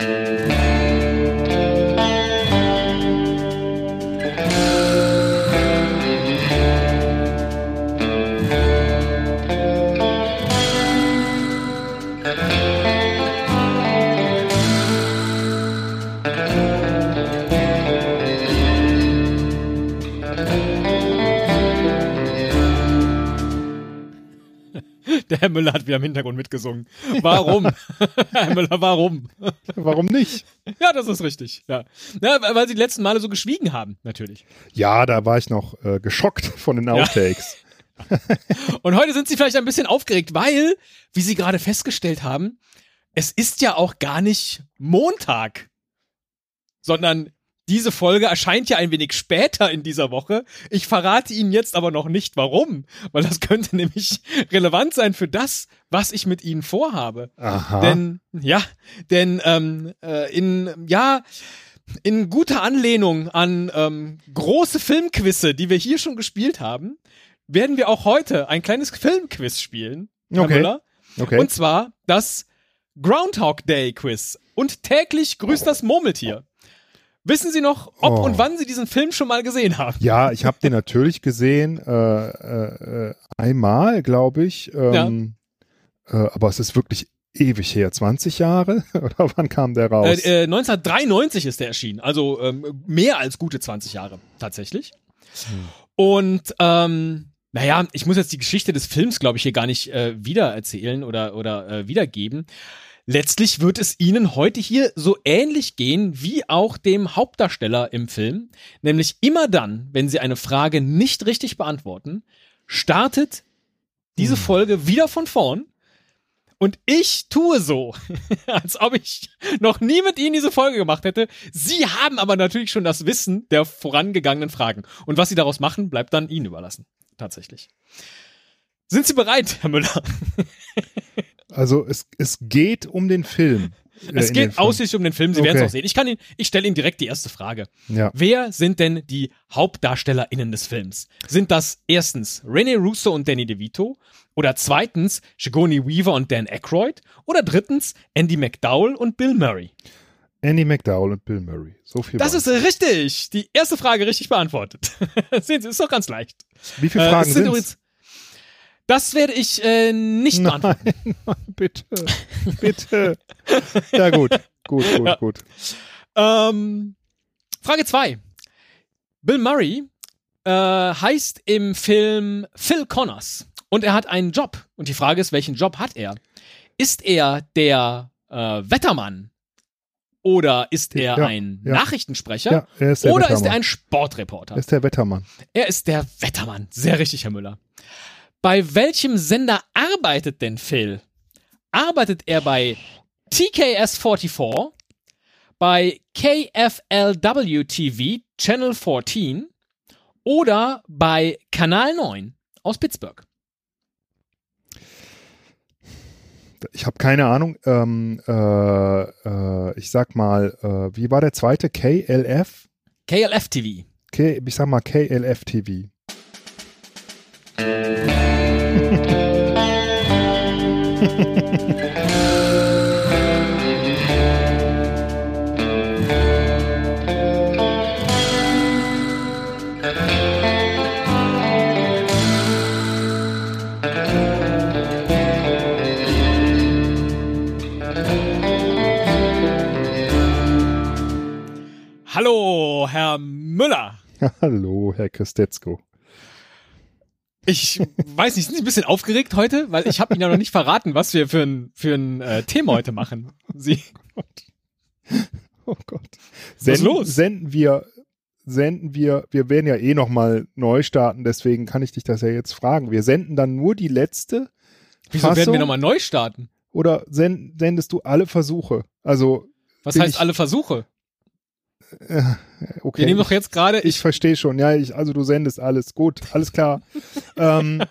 Der Herr Müller hat wieder im Hintergrund mitgesungen. Warum? Herr Müller, warum? Warum nicht? Ja, das ist richtig. Ja. ja, weil sie die letzten Male so geschwiegen haben, natürlich. Ja, da war ich noch äh, geschockt von den Outtakes. Ja. Und heute sind sie vielleicht ein bisschen aufgeregt, weil, wie sie gerade festgestellt haben, es ist ja auch gar nicht Montag, sondern diese Folge erscheint ja ein wenig später in dieser Woche. Ich verrate Ihnen jetzt aber noch nicht warum, weil das könnte nämlich relevant sein für das, was ich mit Ihnen vorhabe. Aha. Denn, ja, denn ähm, äh, in, ja, in guter Anlehnung an ähm, große Filmquizze, die wir hier schon gespielt haben, werden wir auch heute ein kleines Filmquiz spielen. Herr Okay. Müller. Okay. Und zwar das Groundhog Day Quiz. Und täglich grüßt das Murmeltier. Wissen Sie noch, ob Oh. und wann Sie diesen Film schon mal gesehen haben? ja, ich habe den natürlich gesehen, äh, äh, äh, einmal, glaube ich. Ähm, äh, aber es ist wirklich ewig her. 20 Jahre? Oder wann kam der raus? Äh, äh, 1993 ist der erschienen, also ähm, mehr als gute 20 Jahre tatsächlich. Und ähm, naja, ich muss jetzt die Geschichte des Films, glaube ich, hier gar nicht äh, wieder erzählen oder, oder äh, wiedergeben. Letztlich wird es Ihnen heute hier so ähnlich gehen wie auch dem Hauptdarsteller im Film. Nämlich immer dann, wenn Sie eine Frage nicht richtig beantworten, startet diese Folge wieder von vorn. Und ich tue so, als ob ich noch nie mit Ihnen diese Folge gemacht hätte. Sie haben aber natürlich schon das Wissen der vorangegangenen Fragen. Und was Sie daraus machen, bleibt dann Ihnen überlassen. Tatsächlich. Sind Sie bereit, Herr Müller? also es, es geht um den Film. äh, Es geht ausschließlich um den Film. Sie werden es Okay. auch sehen. Ich kann Ihnen, ich stelle Ihnen direkt die erste Frage. Ja. Wer sind denn die HauptdarstellerInnen des Films? Sind das erstens Rene Russo und Danny DeVito? Oder zweitens Sigourney Weaver und Dan Aykroyd? Oder drittens Andy McDowell und Bill Murray? Andy McDowell und Bill Murray. So viel. Das ist richtig. Die erste Frage richtig beantwortet. Sehen Sie, ist doch ganz leicht. Wie viele Äh, Fragen es sind übrigens- Das werde ich äh, nicht beantworten. Nein, nein, bitte. bitte. Ja, gut. Gut, gut, Ja. gut. Ähm, Frage 2. Bill Murray äh, heißt im Film Phil Connors und er hat einen Job. Und die Frage ist, welchen Job hat er? Ist er der äh, Wettermann? Oder ist er Ja, ein ja. Nachrichtensprecher? Ja, er ist der Oder ist Wettermann. er ein Sportreporter? Er ist der Wettermann. Er ist der Wettermann. Sehr richtig, Herr Müller. Bei welchem Sender arbeitet denn Phil? Arbeitet er bei TKS44, bei KFLW TV Channel 14 oder bei Kanal 9 aus Pittsburgh? Ich habe keine Ahnung. Ähm, äh, äh, ich sag mal, äh, wie war der zweite? KLF? KLF TV. K, ich sag mal KLF TV. Hallo, Herr Müller. Hallo, Herr Christetzko. Ich weiß nicht, sind Sie ein bisschen aufgeregt heute? Weil ich habe Ihnen ja noch nicht verraten, was wir für ein, für ein äh, Thema heute machen. Sie, Oh Gott. Was Senden, ist los? Senden wir, senden wir, wir werden ja eh nochmal neu starten, deswegen kann ich dich das ja jetzt fragen. Wir senden dann nur die letzte wieso werden Fassung? wir nochmal neu starten? oder send, sendest du alle Versuche? Also, Was heißt ich- alle Versuche? Äh, okay. Wir nehmen doch jetzt gerade, ich ich, verstehe schon, ja, ich, also du sendest alles, gut, alles klar. ähm,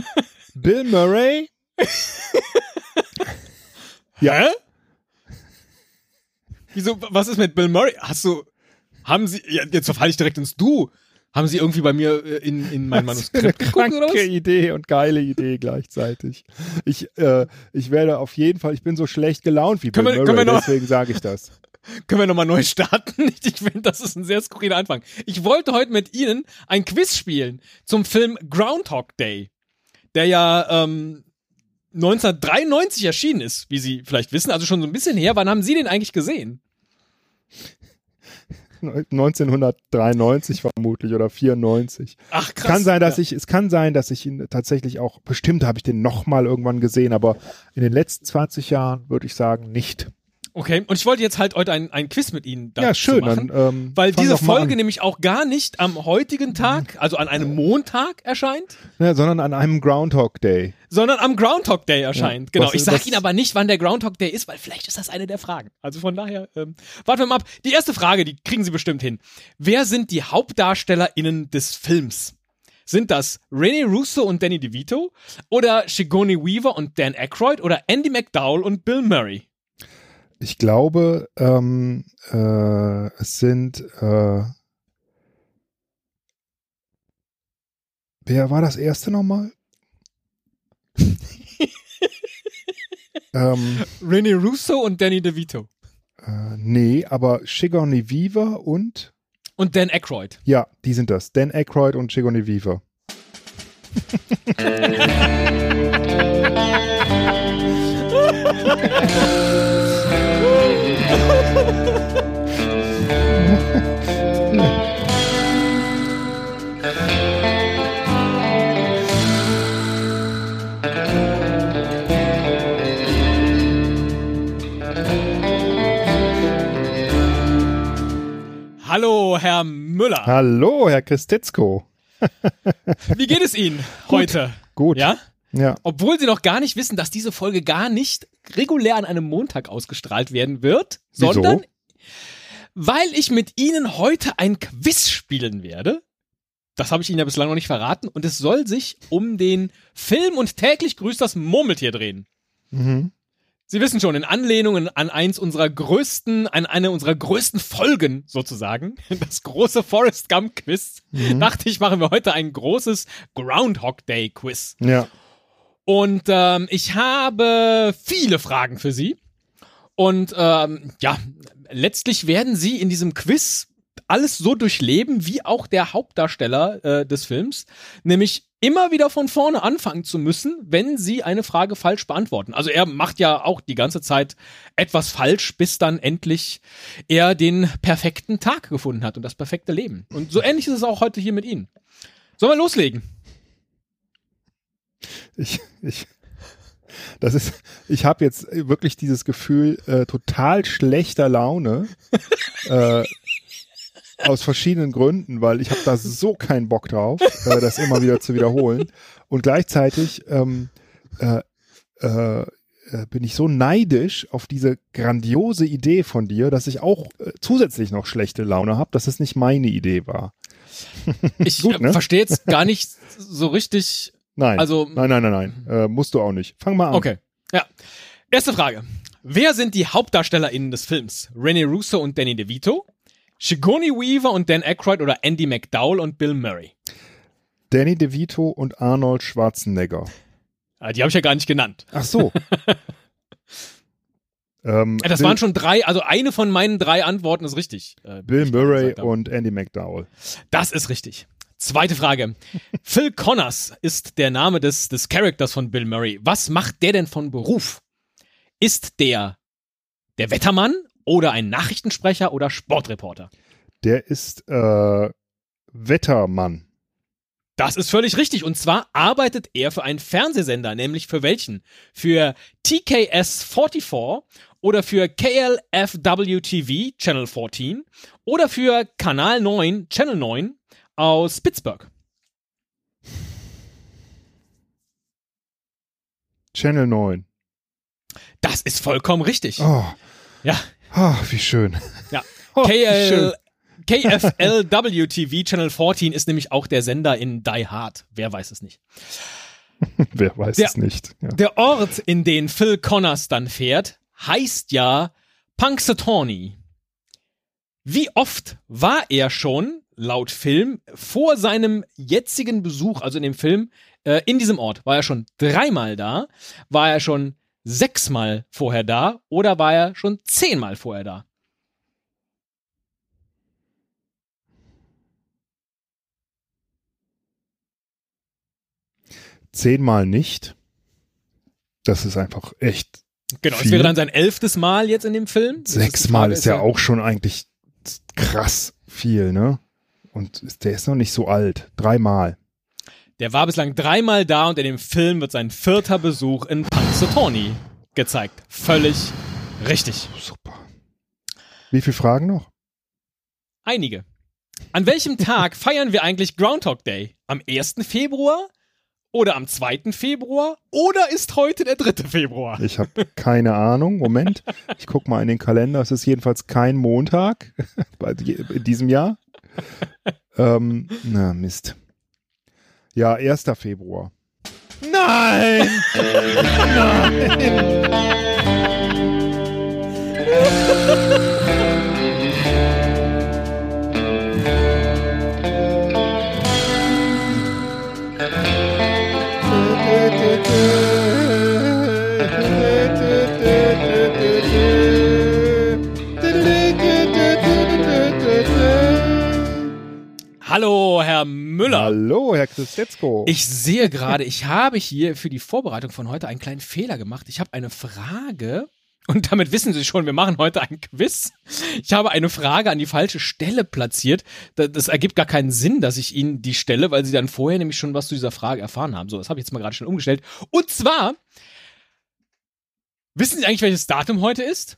Bill Murray? ja, Hä? Wieso, was ist mit Bill Murray? Hast du, haben Sie, ja, jetzt verfalle ich direkt ins Du. Haben Sie irgendwie bei mir äh, in, in mein Manuskript geguckt oder was? Idee und geile Idee gleichzeitig. Ich, äh, ich werde auf jeden Fall, ich bin so schlecht gelaunt wie Können Bill wir- Murray, deswegen sage ich das. Können wir nochmal neu starten? Ich finde, das ist ein sehr skurriler Anfang. Ich wollte heute mit Ihnen ein Quiz spielen zum Film Groundhog Day, der ja ähm, 1993 erschienen ist, wie Sie vielleicht wissen, also schon so ein bisschen her. Wann haben Sie den eigentlich gesehen? 1993 vermutlich oder 94. Ach krass. Kann sein, dass ja. ich, es kann sein, dass ich ihn tatsächlich auch, bestimmt habe ich den nochmal irgendwann gesehen, aber in den letzten 20 Jahren würde ich sagen nicht. Okay, und ich wollte jetzt halt heute ein, ein Quiz mit Ihnen dazu ja, schön. machen. Dann, ähm, Weil diese Folge nämlich auch gar nicht am heutigen Tag, also an einem Montag erscheint, Ja, sondern an einem Groundhog Day. sondern am Groundhog Day erscheint. Ja, genau. was Ich sage? Ihnen aber nicht, wann der Groundhog Day ist, weil vielleicht ist das eine der Fragen. Also von daher, ähm, warten wir mal ab. Die erste Frage, die kriegen Sie bestimmt hin. Wer sind die HauptdarstellerInnen des Films? Sind das Rene Russo und Danny DeVito? Oder Sigourney Weaver und Dan Aykroyd? Oder Andy McDowell und Bill Murray? Ich glaube, ähm, äh, es sind, äh, wer war das erste nochmal? ähm, Rene Russo und Danny DeVito. äh, nee, aber Sigourney Weaver und, Und Dan Aykroyd. ja, die sind das. Dan Aykroyd und Sigourney Weaver. Hallo, Herr Müller. Hallo, Herr Christetzko. Wie geht es Ihnen heute? Gut. Ja? Ja. Obwohl Sie noch gar nicht wissen, dass diese Folge gar nicht regulär an einem Montag ausgestrahlt werden wird, Wieso? sondern weil ich mit Ihnen heute ein Quiz spielen werde. Das habe ich Ihnen ja bislang noch nicht verraten. Und es soll sich um den Film und täglich grüßt das Murmeltier drehen. Mhm. Sie wissen schon, in Anlehnung an eins unserer größten, an eine unserer größten Folgen sozusagen, das große Forrest Gump Quiz, Mhm. dachte ich, machen wir heute ein großes Groundhog Day Quiz. Ja. Und ähm, ich habe viele Fragen für Sie. Und ähm, ja, letztlich werden Sie in diesem Quiz alles so durchleben, wie auch der Hauptdarsteller äh, des Films, nämlich immer wieder von vorne anfangen zu müssen, wenn Sie eine Frage falsch beantworten. Also er macht ja auch die ganze Zeit etwas falsch, bis dann endlich er den perfekten Tag gefunden hat und das perfekte Leben. Und so ähnlich ist es auch heute hier mit Ihnen. Sollen wir loslegen? Ich, ich, das ist, ich habe jetzt wirklich dieses Gefühl äh, total schlechter Laune äh, aus verschiedenen Gründen, weil ich habe da so keinen Bock drauf, äh, das immer wieder zu wiederholen. Und gleichzeitig ähm, äh, äh, äh, bin ich so neidisch auf diese grandiose Idee von dir, dass ich auch äh, zusätzlich noch schlechte Laune habe, dass es nicht meine Idee war. Ich Gut, äh, ne? verstehe jetzt gar nicht so richtig. Nein, Also- nein, nein, nein, nein, äh, musst du auch nicht. Fang mal an. Okay. Ja. Erste Frage. Wer sind die HauptdarstellerInnen des Films? Rene Russo und Danny DeVito? Sigourney Weaver und Dan Aykroyd oder Andy McDowell und Bill Murray? Danny DeVito und Arnold Schwarzenegger. Ah, die habe ich ja gar nicht genannt. Ach so. ähm, Äh, Das Bill, waren schon drei, also eine von meinen drei Antworten ist richtig. äh, Bill Murray und Andy McDowell. Das ist richtig. Zweite Frage. Phil Connors ist der Name des, des Charakters von Bill Murray. Was macht der denn von Beruf? Ist der der Wettermann oder ein Nachrichtensprecher oder Sportreporter? Der ist äh, Wettermann. Das ist völlig richtig. Und zwar arbeitet er für einen Fernsehsender, nämlich für welchen? Für TKS 44 oder für KLFW TV Channel 14 oder für Kanal 9 Channel 9 aus Pittsburgh. Channel 9. Das ist vollkommen richtig. Oh, Ja, ah, wie schön. ja. Oh, wie schön. KL, KFLW TV Channel 14 ist nämlich auch der Sender in Die Hard. Wer weiß es nicht. Wer weiß Der- es nicht. Ja. Der Ort, in den Phil Connors dann fährt, heißt ja Punxsutawney. Wie oft war er schon laut Film vor seinem jetzigen Besuch, also in dem Film, äh, in diesem Ort, war er schon dreimal da, war er schon sechsmal vorher da oder war er schon zehnmal vorher da? Zehnmal nicht. Das ist einfach echt. Genau, viel. es wäre dann sein elftes Mal jetzt in dem Film. Sechsmal ist, Frage, ja auch schon eigentlich krass viel, ne? Und ist- der ist noch nicht so alt. Dreimal. Der war bislang dreimal da und in dem Film wird sein vierter Besuch in Punxsutawney gezeigt. Völlig richtig. Super. Wie viele Fragen noch? Einige. An welchem Tag feiern wir eigentlich Groundhog Day? Am 1. Februar? Oder am 2. Februar? Oder ist heute der 3. Februar? Ich habe keine Ahnung. Moment. Ich guck mal in den Kalender. Es ist jedenfalls kein Montag in diesem Jahr. Ähm, na, Mist. Ja, 1. Februar. Nein! Hallo, Herr Müller. Hallo, Herr Christetzko. Ich sehe gerade, ich habe hier für die Vorbereitung von heute einen kleinen Fehler gemacht. Ich habe eine Frage. Und damit wissen Sie schon, wir machen heute ein Quiz. Ich habe eine Frage an die falsche Stelle platziert. Da- Das ergibt gar keinen Sinn, dass ich Ihnen die stelle, weil Sie dann vorher nämlich schon was zu dieser Frage erfahren haben. So, das habe ich jetzt mal gerade schon umgestellt. Und zwar, wissen Sie eigentlich, welches Datum heute ist?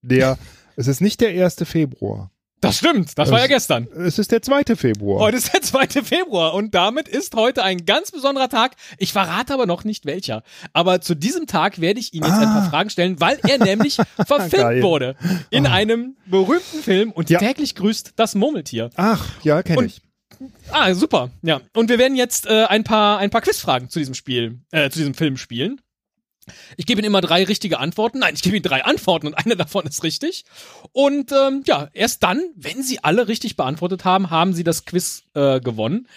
Der, es ist nicht der 1. Februar. Das stimmt, das war ja gestern. Es ist der 2. Februar. Heute ist der 2. Februar und damit ist heute ein ganz besonderer Tag. Ich verrate aber noch nicht welcher. Aber zu diesem Tag werde ich Ihnen jetzt ein paar Ah. Fragen stellen, weil er nämlich verfilmt Geil. wurde in einem berühmten Film und Ja. täglich grüßt das Murmeltier. Ach, ja, kenne ich. Ah, super. Ja. Und wir werden jetzt äh, ein paar ein paar Quizfragen zu diesem Spiel, äh, zu diesem Film spielen. Ich gebe Ihnen immer drei richtige Antworten. Nein, ich gebe Ihnen drei Antworten und eine davon ist richtig. Und ähm, ja, erst dann, wenn Sie alle richtig beantwortet haben, haben Sie das Quiz äh, gewonnen.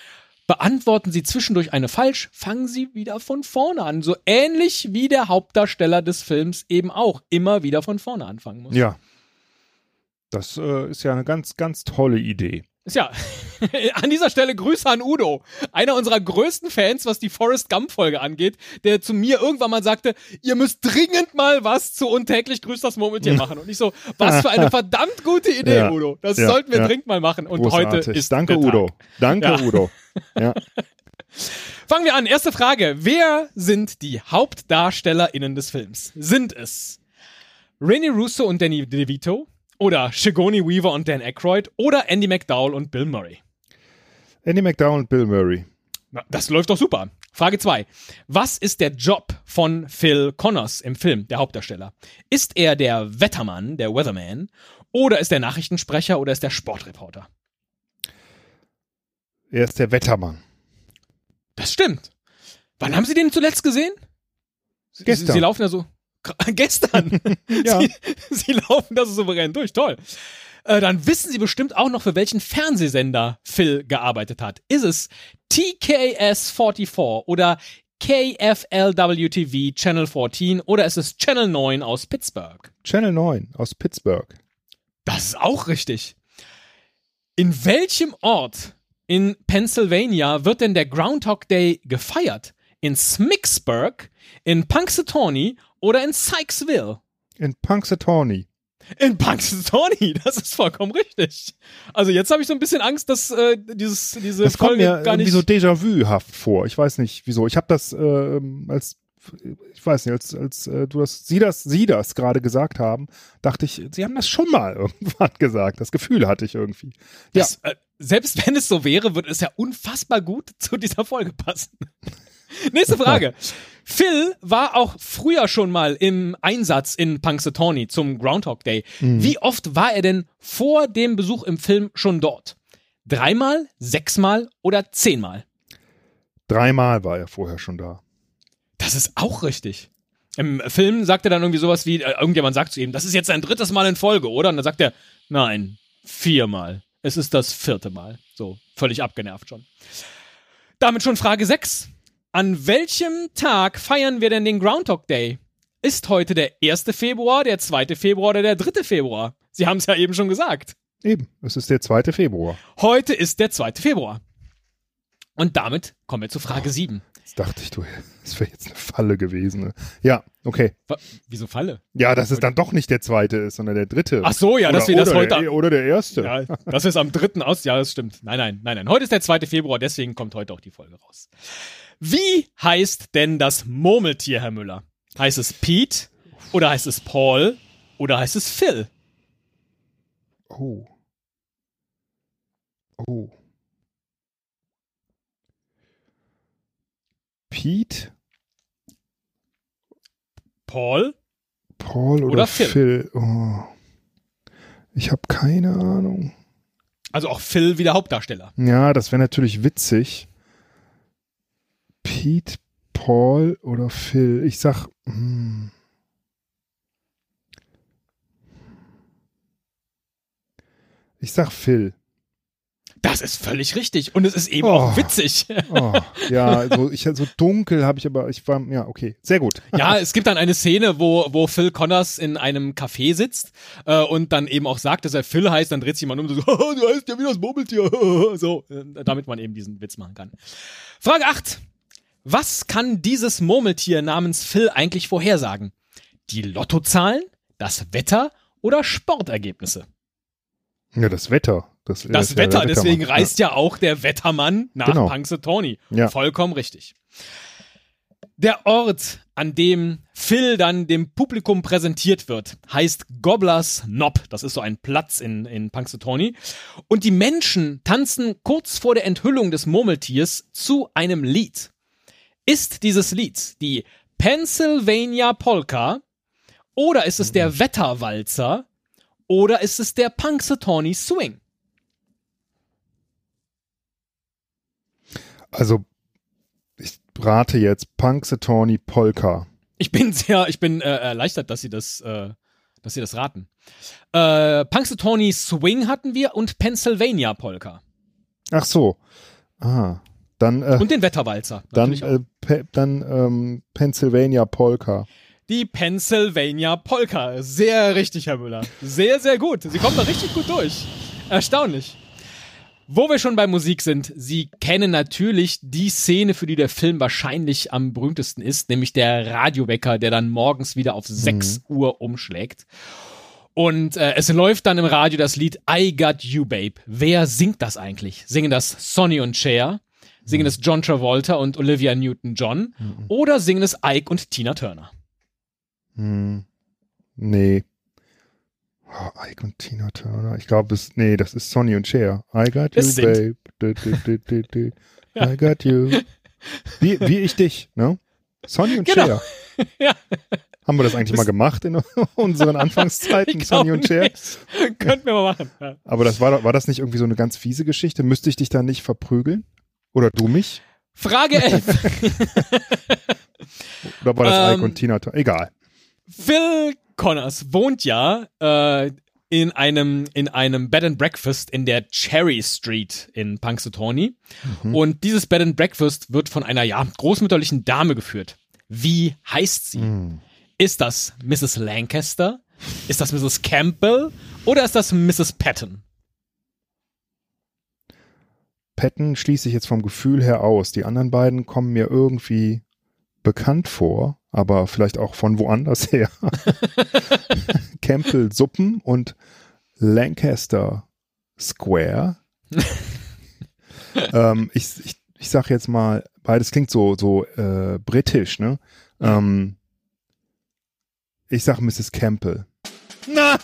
Beantworten Sie zwischendurch eine falsch, fangen Sie wieder von vorne an. So ähnlich wie der Hauptdarsteller des Films eben auch immer wieder von vorne anfangen muss. Ja. Das äh, ist ja eine ganz, ganz tolle Idee. Ja, an dieser Stelle Grüße an Udo, einer unserer größten Fans, was die Forrest Gump-Folge angeht, der zu mir irgendwann mal sagte, ihr müsst dringend mal was zu untäglich grüßt das Murmeltier machen. Und ich so, was für eine verdammt gute Idee, Ja, Udo. Das ja, sollten wir ja. dringend mal machen. Und Großartig. heute ist Danke. Udo. Danke. Udo. Ja. Fangen wir an. Erste Frage. Wer sind die HauptdarstellerInnen des Films? Sind es Rene Russo und Danny DeVito? Oder Sigourney Weaver und Dan Aykroyd? Oder Andy McDowell und Bill Murray? Andy McDowell und Bill Murray. Na, das läuft doch super. Frage 2. Was ist der Job von Phil Connors im Film, der Hauptdarsteller? Ist er der Wettermann, der Weatherman? Oder ist er Nachrichtensprecher oder ist er Sportreporter? Er ist der Wettermann. Das stimmt. Wann haben Sie den zuletzt gesehen? Sie, Gestern. Sie, Sie laufen da so. Gestern. Ja. Sie, Sie laufen da so souverän durch. Toll. Äh, dann wissen Sie bestimmt auch noch, für welchen Fernsehsender Phil gearbeitet hat. Ist es TKS 44 oder KFLWTV Channel 14 oder ist es Channel 9 aus Pittsburgh? Channel 9 aus Pittsburgh. Das ist auch richtig. In welchem Ort in Pennsylvania wird denn der Groundhog Day gefeiert? In Smicksburg, in Punxsutawney oder in Sykesville? In Punxsutawney. In Punxsutawney, das ist vollkommen richtig. Also jetzt habe ich so ein bisschen Angst, dass äh, dieses, diese Das kommt Folge mir gar irgendwie nicht... so Déjà-vu-haft vor. Ich weiß nicht, wieso. Ich habe das ähm, als ich weiß nicht, als, als äh, du das, sie das, sie das gerade gesagt haben, dachte ich, sie haben das schon mal irgendwann gesagt. Das Gefühl hatte ich irgendwie. Ja, das, äh, selbst wenn es so wäre, würde es ja unfassbar gut zu dieser Folge passen. Nächste Frage. Phil war auch früher schon mal im Einsatz in Punxsutawney zum Groundhog Day. Wie oft war er denn vor dem Besuch im Film schon dort? Dreimal, sechsmal oder zehnmal? dreimal war er vorher schon da. Das ist auch richtig. Im Film sagt er dann irgendwie sowas wie, äh, irgendjemand sagt zu ihm, das ist jetzt sein drittes Mal in Folge, oder? Und dann sagt er, nein, viermal. Es ist das vierte Mal. So, völlig abgenervt schon. Damit schon Frage 6. An welchem Tag feiern wir denn den Groundhog Day? Ist heute der 1. Februar, der 2. Februar oder der 3. Februar? Sie haben es ja eben schon gesagt. Eben, es ist der 2. Februar. Heute ist der 2. Februar. Und damit kommen wir zu Frage 7. Jetzt dachte ich, du, das wäre jetzt eine Falle gewesen. Ne? Ja, okay. Wa- Wieso Falle? Ja, dass es dann doch nicht der zweite ist, sondern der dritte. Ach so, ja, oder, dass wir das heute. Der, oder der erste. Ja, das ist am 3. aus. Ja, das stimmt. Nein, nein, nein, nein. Heute ist der 2. Februar, deswegen kommt heute auch die Folge raus. Wie heißt denn das Murmeltier, Herr Müller? Heißt es Pete oder heißt es Paul oder heißt es Phil? Oh. Oh. Pete, Paul? Paul oder, Oder Phil. Phil. Oh. Ich habe keine Ahnung. Also auch Phil wie der Hauptdarsteller. Ja, das wäre natürlich witzig. Pete, Paul oder Phil. Ich sag. Hm. Ich sag Phil. Das ist völlig richtig. Und es ist eben Oh. auch witzig. Oh, ja, so, ich, so dunkel habe ich aber, ich war, ja, okay, sehr gut. Ja, es gibt dann eine Szene, wo, wo Phil Connors in einem Café sitzt äh, und dann eben auch sagt, dass er Phil heißt, dann dreht sich jemand um und so, "Haha, du heißt ja wie das Murmeltier. so, äh, damit man eben diesen Witz machen kann. Frage 8. Was kann dieses Murmeltier namens Phil eigentlich vorhersagen? Die Lottozahlen, das Wetter oder Sportergebnisse? Ja, das Wetter. Das, Das ist ja Wetter, deswegen reist ja auch der Wettermann nach Genau. Punxsutawney. Ja. Vollkommen richtig. Der Ort, an dem Phil dann dem Publikum präsentiert wird, heißt Gobblers Knob. Das ist so ein Platz in, in Punxsutawney. Und die Menschen tanzen kurz vor der Enthüllung des Murmeltiers zu einem Lied. Ist dieses Lied die Pennsylvania Polka oder ist es der Wetterwalzer oder ist es der Punxsutawney Swing? Also, ich rate jetzt Punxsutawney Polka. Ich bin sehr, ich bin äh, erleichtert, dass sie das, äh, dass sie das raten. Äh, Punxsutawney Swing hatten wir und Pennsylvania Polka Ach so. Ah, dann, äh, und den Wetterwalzer. dann, äh, Pe dann ähm, Pennsylvania Polka. Die Pennsylvania Polka. Sehr richtig, Herr Müller. Sehr, sehr gut. Sie kommen da richtig gut durch. Erstaunlich. Wo wir schon bei Musik sind, Sie kennen natürlich die Szene, für die der Film wahrscheinlich am berühmtesten ist, nämlich der Radiowecker, der dann morgens wieder auf 6 Uhr umschlägt. Und äh, es läuft dann im Radio das Lied I Got You Babe. Wer singt das eigentlich? Singen das Sonny und Cher? Singen es John Travolta und Olivia Newton-John? Oder singen es Ike und Tina Turner? Hm. Nee. Oh, Ike und Tina Turner. Ich glaube, es, nee, das ist Sonny und Cher. I got you, babe. Du, du, du, du. I got you. Wie, wie ich dich, ne? Sonny und Genau. Cher. Ja. Haben wir das eigentlich mal gemacht in unseren Anfangszeiten, Sonny und Cher? nicht. Könnten wir mal machen. Ja. Aber das war, war das nicht irgendwie so eine ganz fiese Geschichte? Müsste ich dich da nicht verprügeln? Oder du mich? Frage 11. Oder war das Ähm, und Tina? Egal. Phil Connors wohnt ja äh, in einem in einem Bed and Breakfast in der Cherry Street in Punxsutawney und dieses Bed and Breakfast wird von einer ja großmütterlichen Dame geführt. Wie heißt sie? Hm. Ist das Mrs. Lancaster? Ist das Mrs. Campbell oder ist das Mrs. Patton? Patton schließe ich jetzt vom Gefühl her aus. Die anderen beiden kommen mir irgendwie bekannt vor, aber vielleicht auch von woanders her. Campbell Suppen und Lancaster Square. ähm, ich, ich, ich sag jetzt mal, beides klingt so, so äh, britisch, ne? Ähm, ich sag Mrs. Campbell. Nein!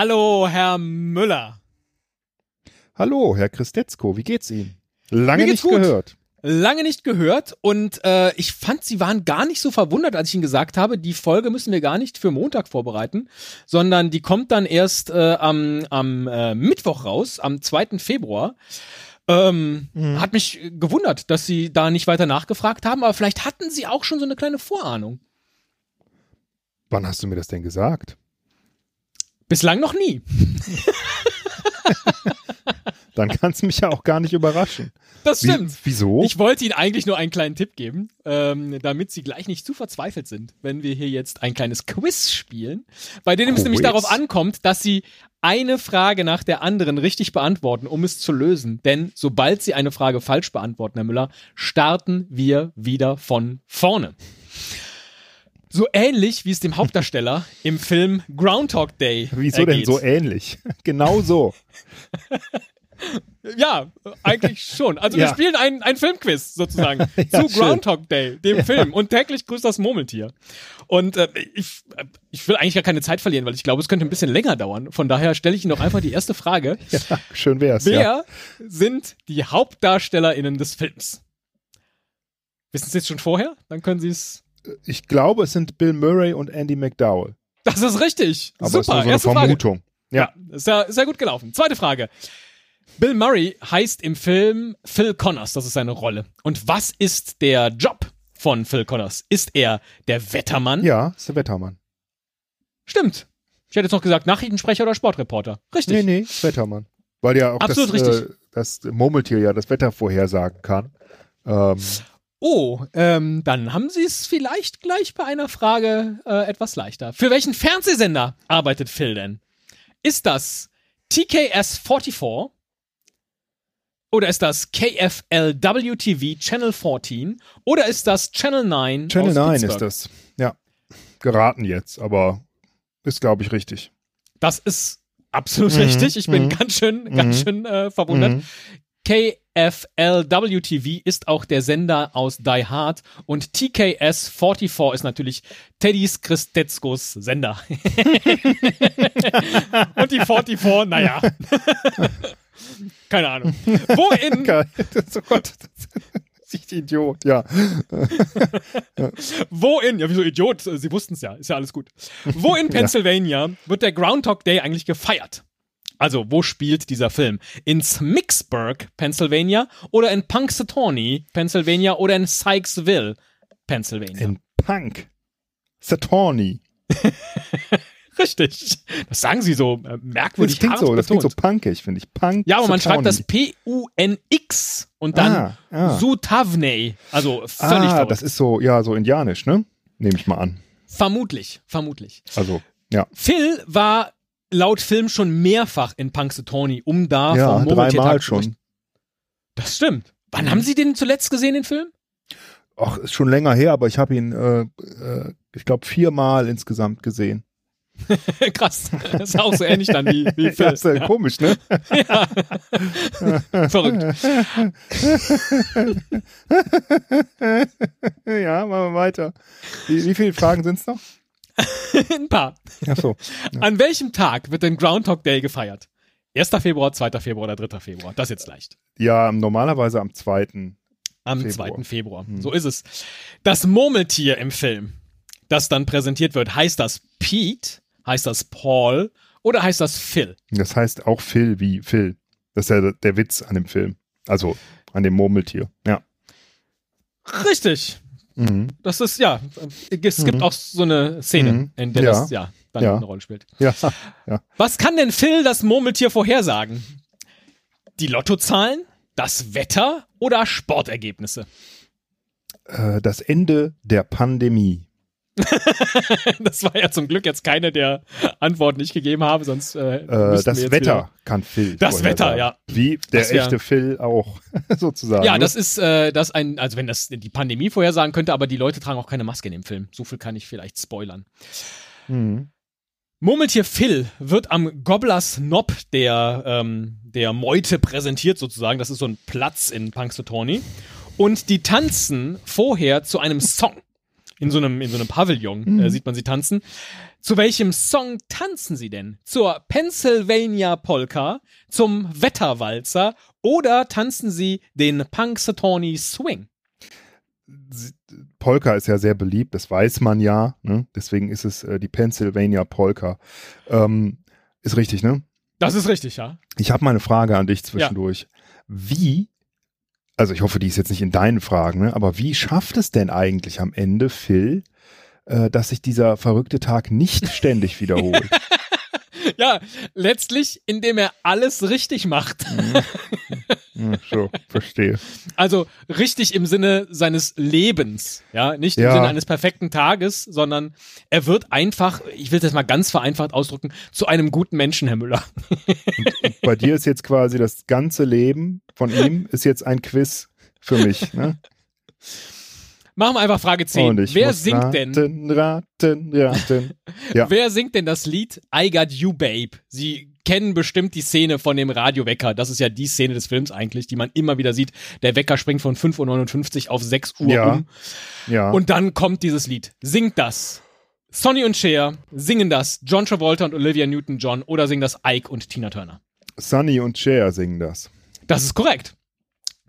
Hallo, Herr Müller. Hallo, Herr Christetzko, wie geht's Ihnen? Lange Mir nicht geht's gut. gehört. Lange nicht gehört und äh, ich fand, sie waren gar nicht so verwundert, als ich ihnen gesagt habe, die Folge müssen wir gar nicht für Montag vorbereiten, sondern die kommt dann erst äh, am, am äh, Mittwoch raus, am 2. Februar. Ähm, Mhm. Hat mich gewundert, dass sie da nicht weiter nachgefragt haben, aber vielleicht hatten sie auch schon so eine kleine Vorahnung. Wann hast du mir das denn gesagt? Bislang noch nie. Dann kannst du mich ja auch gar nicht überraschen. Das Wie, stimmt. wieso? Ich wollte Ihnen eigentlich nur einen kleinen Tipp geben, ähm, damit Sie gleich nicht zu verzweifelt sind, wenn wir hier jetzt ein kleines Quiz spielen, bei dem es nämlich Quiz? darauf ankommt, dass Sie eine Frage nach der anderen richtig beantworten, um es zu lösen. Denn sobald Sie eine Frage falsch beantworten, Herr Müller, starten wir wieder von vorne. So ähnlich wie es dem Hauptdarsteller im Film Groundhog Day Wieso ergeht. denn so ähnlich? genau so. Ja, eigentlich schon. Also wir Ja. spielen ein, ein Filmquiz sozusagen Ja, zu schön. Groundhog Day, dem Film. Und täglich grüßt das Murmeltier. Und äh, ich, äh, ich will eigentlich gar keine Zeit verlieren, weil ich glaube, es könnte ein bisschen länger dauern. Von daher stelle ich Ihnen doch einfach die erste Frage. Ja, schön wär's. Wer Ja. sind die HauptdarstellerInnen des Films? Wissen Sie es schon vorher? Dann können Sie es. Ich glaube, es sind Bill Murray und Andy McDowell. Das ist richtig. Aber Super. ist nur so eine erste Frage. Vermutung. Ja. Ist ja, ist ja gut gelaufen. Zweite Frage. Bill Murray heißt im Film Phil Connors, das ist seine Rolle. Und was ist der Job von Phil Connors? Ist er der Wettermann? Ja, ist der Wettermann. Stimmt. Ich hätte jetzt noch gesagt Nachrichtensprecher oder Sportreporter. Richtig. Nee, nee, ist Wettermann. Weil ja auch Absolut das, richtig. Äh, das Murmeltier ja das Wetter vorhersagen kann. Ähm, Oh, ähm, dann haben Sie es vielleicht gleich bei einer Frage äh, etwas leichter. Für welchen Fernsehsender arbeitet Phil denn? Ist das TKS 44? Oder ist das KFLW TV Channel 14? Oder ist das Channel 9? Channel aus 9 Pittsburgh? ist das. Ja. Geraten jetzt, aber ist, glaube ich, richtig. Das ist absolut Mhm, richtig. Ich bin mhm. ganz schön, ganz Mhm. schön äh, verwundert. Mhm. KFLW TV ist auch der Sender aus Die Hard und TKS 44 ist natürlich Teddys Christetzkos Sender. und die 44, naja. Keine Ahnung. Wo in, Geil. Das, oh Gott. Ist Idiot, ja. wo in, ja wieso Idiot, Sie wussten es ja, ist ja alles gut. Wo in Pennsylvania wird der Groundhog Day eigentlich gefeiert? Also, wo spielt dieser Film? In Smicksburg, Pennsylvania oder in Punxsutawney, Pennsylvania oder in Sykesville, Pennsylvania? In Punk. Saturni. Richtig. Das sagen sie so äh, merkwürdig. Das klingt so, das klingt so punkig, finde ich. Punk. Ja, aber man schreibt das. P-U-N-X und dann Ah, ah. Sutavney. Also völlig Ah, verrückt. das ist so, ja, so indianisch, ne? Nehme ich mal an. vermutlich, vermutlich. Also, ja. Phil war laut Film schon mehrfach in Punxsutawney, um da Ja, vom Murmeltiertag dreimal zu schon. berichten. Das stimmt. Wann haben Sie den zuletzt gesehen, den Film? Ach, ist schon länger her, aber ich habe ihn, äh, äh, ich glaube, viermal insgesamt gesehen. Krass. Das ist auch so ähnlich dann wie, wie Phil. Ja, ist ja komisch, ne? Verrückt. ja, machen wir weiter. Wie, wie viele Fragen sind's noch? Ein paar. Ach so. An welchem Tag wird denn Groundhog Day gefeiert? 1. Februar, 2. Februar oder 3. Februar? Das ist jetzt leicht. Ja, normalerweise am zweiten. Am Februar. 2. Februar. Hm. So ist es. Das Murmeltier im Film, das dann präsentiert wird, heißt das Pete, heißt das Paul oder heißt das Phil? Das heißt auch Phil wie Phil. Das ist ja der, der Witz an dem Film. Also an dem Murmeltier. Ja. Richtig. Mhm. Das ist, ja, es gibt Mhm. auch so eine Szene, Mhm. in der Ja. das, ja, dann Ja. eine Rolle spielt. Ja. Was kann denn Phil das Murmeltier vorhersagen? Die Lottozahlen, das Wetter oder Sportergebnisse? Äh, das Ende der Pandemie. Das war ja zum Glück jetzt keine der Antworten, die ich gegeben habe, sonst äh, Äh, das Wetter kann Phil. Das Wetter, vorhersagen. ja. Wie der Das wär- echte Phil auch, sozusagen. Ja, ne? das ist äh, das ein, also wenn das die Pandemie vorhersagen könnte, aber die Leute tragen auch keine Maske in dem Film. So viel kann ich vielleicht spoilern. Mhm. Murmeltier Phil wird am Gobblers Knob der, ähm, der Meute präsentiert sozusagen. Das ist so ein Platz in Punxsutawney. Und die tanzen vorher zu einem Song. In so einem, in so einem Pavillon Mhm. äh, sieht man sie tanzen. Zu welchem Song tanzen sie denn? Zur Pennsylvania Polka, zum Wetterwalzer oder tanzen sie den Punxsutawney Swing? Polka ist ja sehr beliebt, das weiß man ja. Ne? Deswegen ist es äh, die Pennsylvania Polka. Ähm, ist richtig, ne? Das ist richtig, ja. Ich habe mal eine Frage an dich zwischendurch. Wie, also ich hoffe, die ist jetzt nicht in deinen Fragen, ne? aber wie schafft es denn eigentlich am Ende, Phil, äh, dass sich dieser verrückte Tag nicht ständig wiederholt? Ja, letztlich, indem er alles richtig macht. Hm, so, verstehe. Also richtig im Sinne seines Lebens, ja, nicht im Ja. Sinne eines perfekten Tages, sondern er wird einfach, ich will das mal ganz vereinfacht ausdrücken, zu einem guten Menschen, Herr Müller. Bei dir ist jetzt quasi das ganze Leben von ihm ist jetzt ein Quiz für mich. Ne? Machen wir einfach Frage 10. Und ich Wer singt raten, denn, raten, raten. Ja. wer singt denn das Lied I Got You Babe? Sie kennen bestimmt die Szene von dem Radiowecker. Das ist ja die Szene des Films eigentlich, die man immer wieder sieht. Der Wecker springt von 5.59 Uhr auf 6 Uhr Ja. um. Ja. Und dann kommt dieses Lied. Singt das. Sonny und Cher singen das. John Travolta und Olivia Newton-John oder singen das Ike und Tina Turner. Sunny und Cher singen das. Das ist korrekt.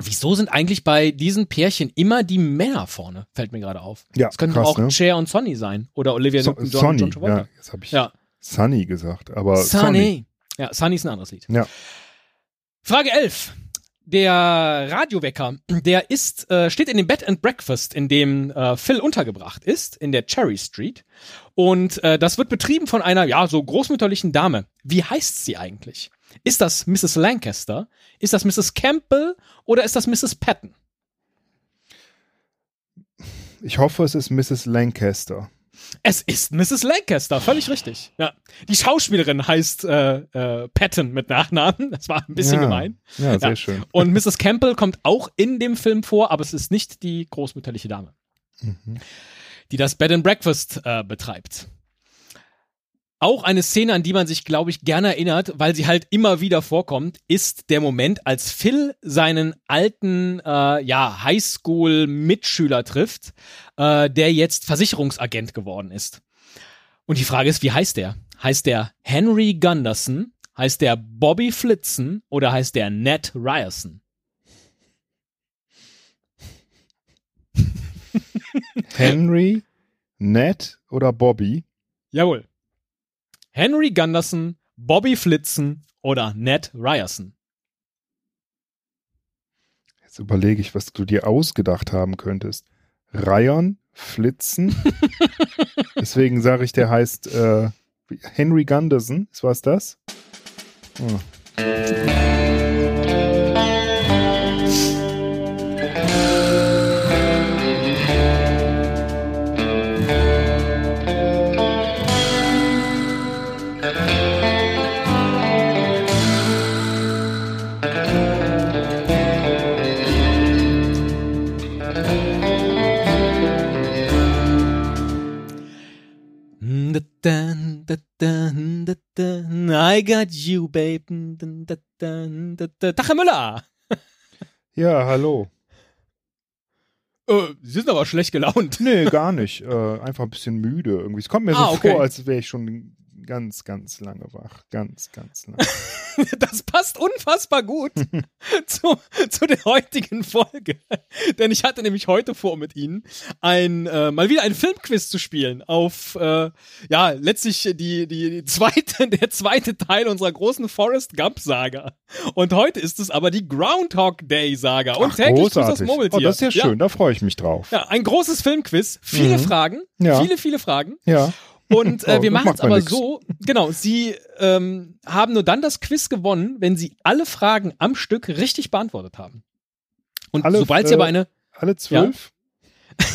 Wieso sind eigentlich bei diesen Pärchen immer die Männer vorne? Fällt mir gerade auf. Ja, Das könnten krass, auch ne? Cher und Sonny sein. Oder Olivia So, Newton-John und Sonny, John Travolta. ja, jetzt habe ich Ja. Sunny gesagt, aber Sonny. Ja, Sunny ist ein anderes Lied. Ja. Frage 11. Der Radiowecker, der ist, äh, steht in dem Bed and Breakfast, in dem äh, Phil untergebracht ist, in der Cherry Street. Und äh, das wird betrieben von einer, ja, so großmütterlichen Dame. Wie heißt sie eigentlich? Ist das Mrs. Lancaster? Ist das Mrs. Campbell? Oder ist das Mrs. Patton? Ich hoffe, es ist Mrs. Lancaster. Es ist Mrs. Lancaster, völlig richtig. Ja. Die Schauspielerin heißt äh, äh, Patton mit Nachnamen. Das war ein bisschen ja. gemein. Ja, sehr Ja. schön. Und Mrs. Campbell kommt auch in dem Film vor, aber es ist nicht die großmütterliche Dame, Mhm. die das Bed and Breakfast äh, betreibt. Auch eine Szene, an die man sich, glaube ich, gerne erinnert, weil sie halt immer wieder vorkommt, ist der Moment, als Phil seinen alten, äh, ja, Highschool-Mitschüler trifft, äh, der jetzt Versicherungsagent geworden ist. Und die Frage ist, wie heißt der? Heißt der Henry Gunderson? Heißt der Bobby Flitzen? Oder heißt der Ned Ryerson? Henry, Ned oder Bobby? Jawohl. Henry Gunderson, Bobby Flitzen oder Ned Ryerson. Jetzt überlege ich, was du dir ausgedacht haben könntest. Ryan, Flitzen. Deswegen sage ich, der heißt äh, Henry Gunderson. Ist was das? Oh. I got you, babe. Herr Müller. Ja, hallo. Äh, Sie sind aber schlecht gelaunt. Nee, gar nicht. Äh, einfach ein bisschen müde irgendwie. Es kommt mir so Ah, okay. vor, als wäre ich schon ganz, ganz lange wach. Ganz, ganz lange. Das passt unfassbar gut zu, zu der heutigen Folge. Denn ich hatte nämlich heute vor, mit Ihnen ein, äh, mal wieder ein Filmquiz zu spielen auf, äh, ja, letztlich die, die, die zweite, der zweite Teil unserer großen Forrest Gump-Saga. Und heute ist es aber die Groundhog Day-Saga. Und Ach, täglich grüßt das großartig. Murmeltier. Oh, das ist ja schön. Da freue ich mich drauf. Ja, ein großes Filmquiz, viele Mhm. Fragen, Ja. viele, viele Fragen. Ja. Und äh, Oh, wir das machen es aber nix. so, genau, Sie ähm, haben nur dann das Quiz gewonnen, wenn Sie alle Fragen am Stück richtig beantwortet haben. Und Alle, sobald Sie aber eine, Alle zwölf?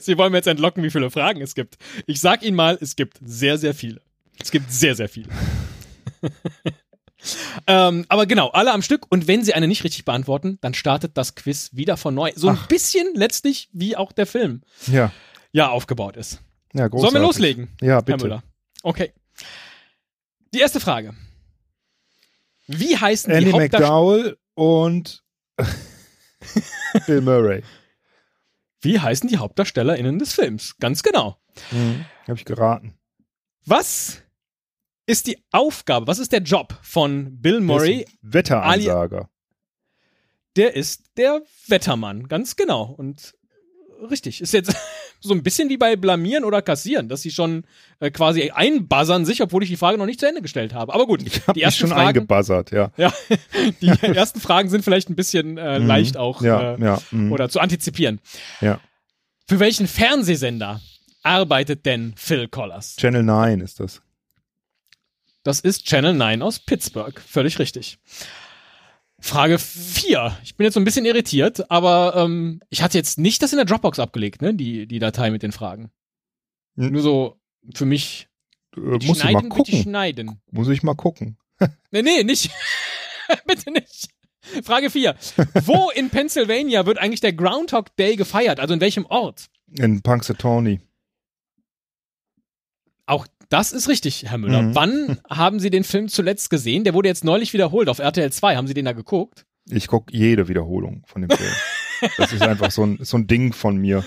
Sie wollen mir jetzt entlocken, wie viele Fragen es gibt. Ich sag Ihnen mal, es gibt sehr, sehr viele. Es gibt sehr, sehr viele. ähm, aber genau, alle am Stück. Und wenn Sie eine nicht richtig beantworten, dann startet das Quiz wieder von neu. So ein Ach. bisschen letztlich, wie auch der Film Ja. Ja aufgebaut ist. Ja. Sollen wir loslegen? Ja, Herr bitte. Müller. Okay. Die erste Frage. Wie heißen Andy die? McDowell und Bill Murray. Wie heißen die HauptdarstellerInnen des Films? Ganz genau. Mhm. Habe ich geraten. Was ist die Aufgabe, was ist der Job von Bill Murray? Wetteransager. Der ist der Wettermann, ganz genau. Und richtig, ist jetzt so ein bisschen wie bei Blamieren oder Kassieren, dass sie schon äh, quasi einbuzzern sich, obwohl ich die Frage noch nicht zu Ende gestellt habe. Aber gut, Ich habe die mich ersten schon Fragen, eingebuzzert, ja. ja, die ersten Fragen sind vielleicht ein bisschen äh, Mhm. leicht auch Ja, äh, ja. mhm. oder zu antizipieren. Ja. Für welchen Fernsehsender arbeitet denn Phil Collins? Channel 9 ist das. Das ist Channel 9 aus Pittsburgh. Völlig richtig. Frage 4. Ich bin jetzt so ein bisschen irritiert, aber ähm, ich hatte jetzt nicht das in der Dropbox abgelegt, ne? Die, die Datei mit den Fragen. Hm. Nur so für mich. Äh, muss ich mal gucken. schneiden. Muss ich mal gucken. Nee, nee, nicht. bitte nicht. Frage 4. Wo in Pennsylvania wird eigentlich der Groundhog Day gefeiert? Also in welchem Ort? In Punxsutawney. Auch das ist richtig, Herr Müller. Mhm. Wann haben Sie den Film zuletzt gesehen? Der wurde jetzt neulich wiederholt auf RTL 2. Haben Sie den da geguckt? Ich gucke jede Wiederholung von dem Film. das ist einfach so ein, so ein Ding von mir.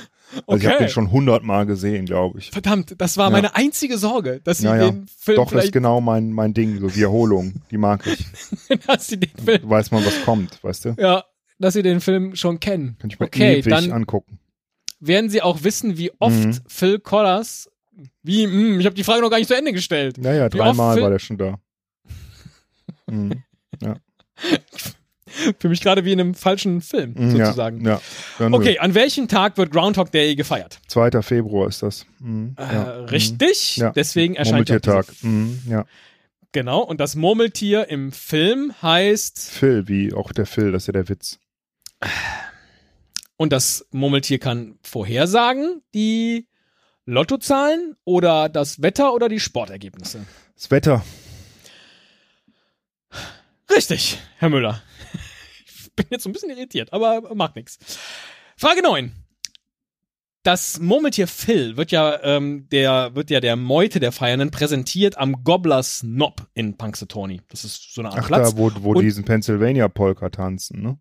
Also ich habe Okay. den schon hundertmal gesehen, glaube ich. Verdammt, das war Ja. meine einzige Sorge, dass Sie Ja, ja. den Film Doch, das ist genau mein, mein Ding, so Wiederholung. Die mag ich. dass Sie den Film, Weiß man, was kommt, weißt du? ja, dass Sie den Film schon kennen. Kann ich mir Okay, ewig dann angucken. werden Sie auch wissen, wie oft Mhm. Phil Collins, wie, hm, ich habe die Frage noch gar nicht zu Ende gestellt. Naja, dreimal war der schon da. Mhm. Für mich gerade wie in einem falschen Film, Mhm, sozusagen. Ja, ja. ja. Okay, an welchem Tag wird Groundhog Day gefeiert? 2. Februar ist das. Mhm. Äh, ja. Richtig, Ja. deswegen erscheint ja Murmeltiertag. diese- Mhm. Ja. Genau, und das Murmeltier im Film heißt, Phil, wie auch der Phil, das ist ja der Witz. und das Murmeltier kann vorhersagen, die Lottozahlen oder das Wetter oder die Sportergebnisse. Das Wetter. Richtig, Herr Müller. Ich bin jetzt so ein bisschen irritiert, aber macht nichts. Frage 9. Das Murmeltier Phil wird ja, ähm, der, wird ja der Meute der Feiernden präsentiert am Gobblers Knob in Punxsutawney. Das ist so eine Art Ach, Platz. da, wo, wo Und- diesen Pennsylvania-Polka tanzen, ne?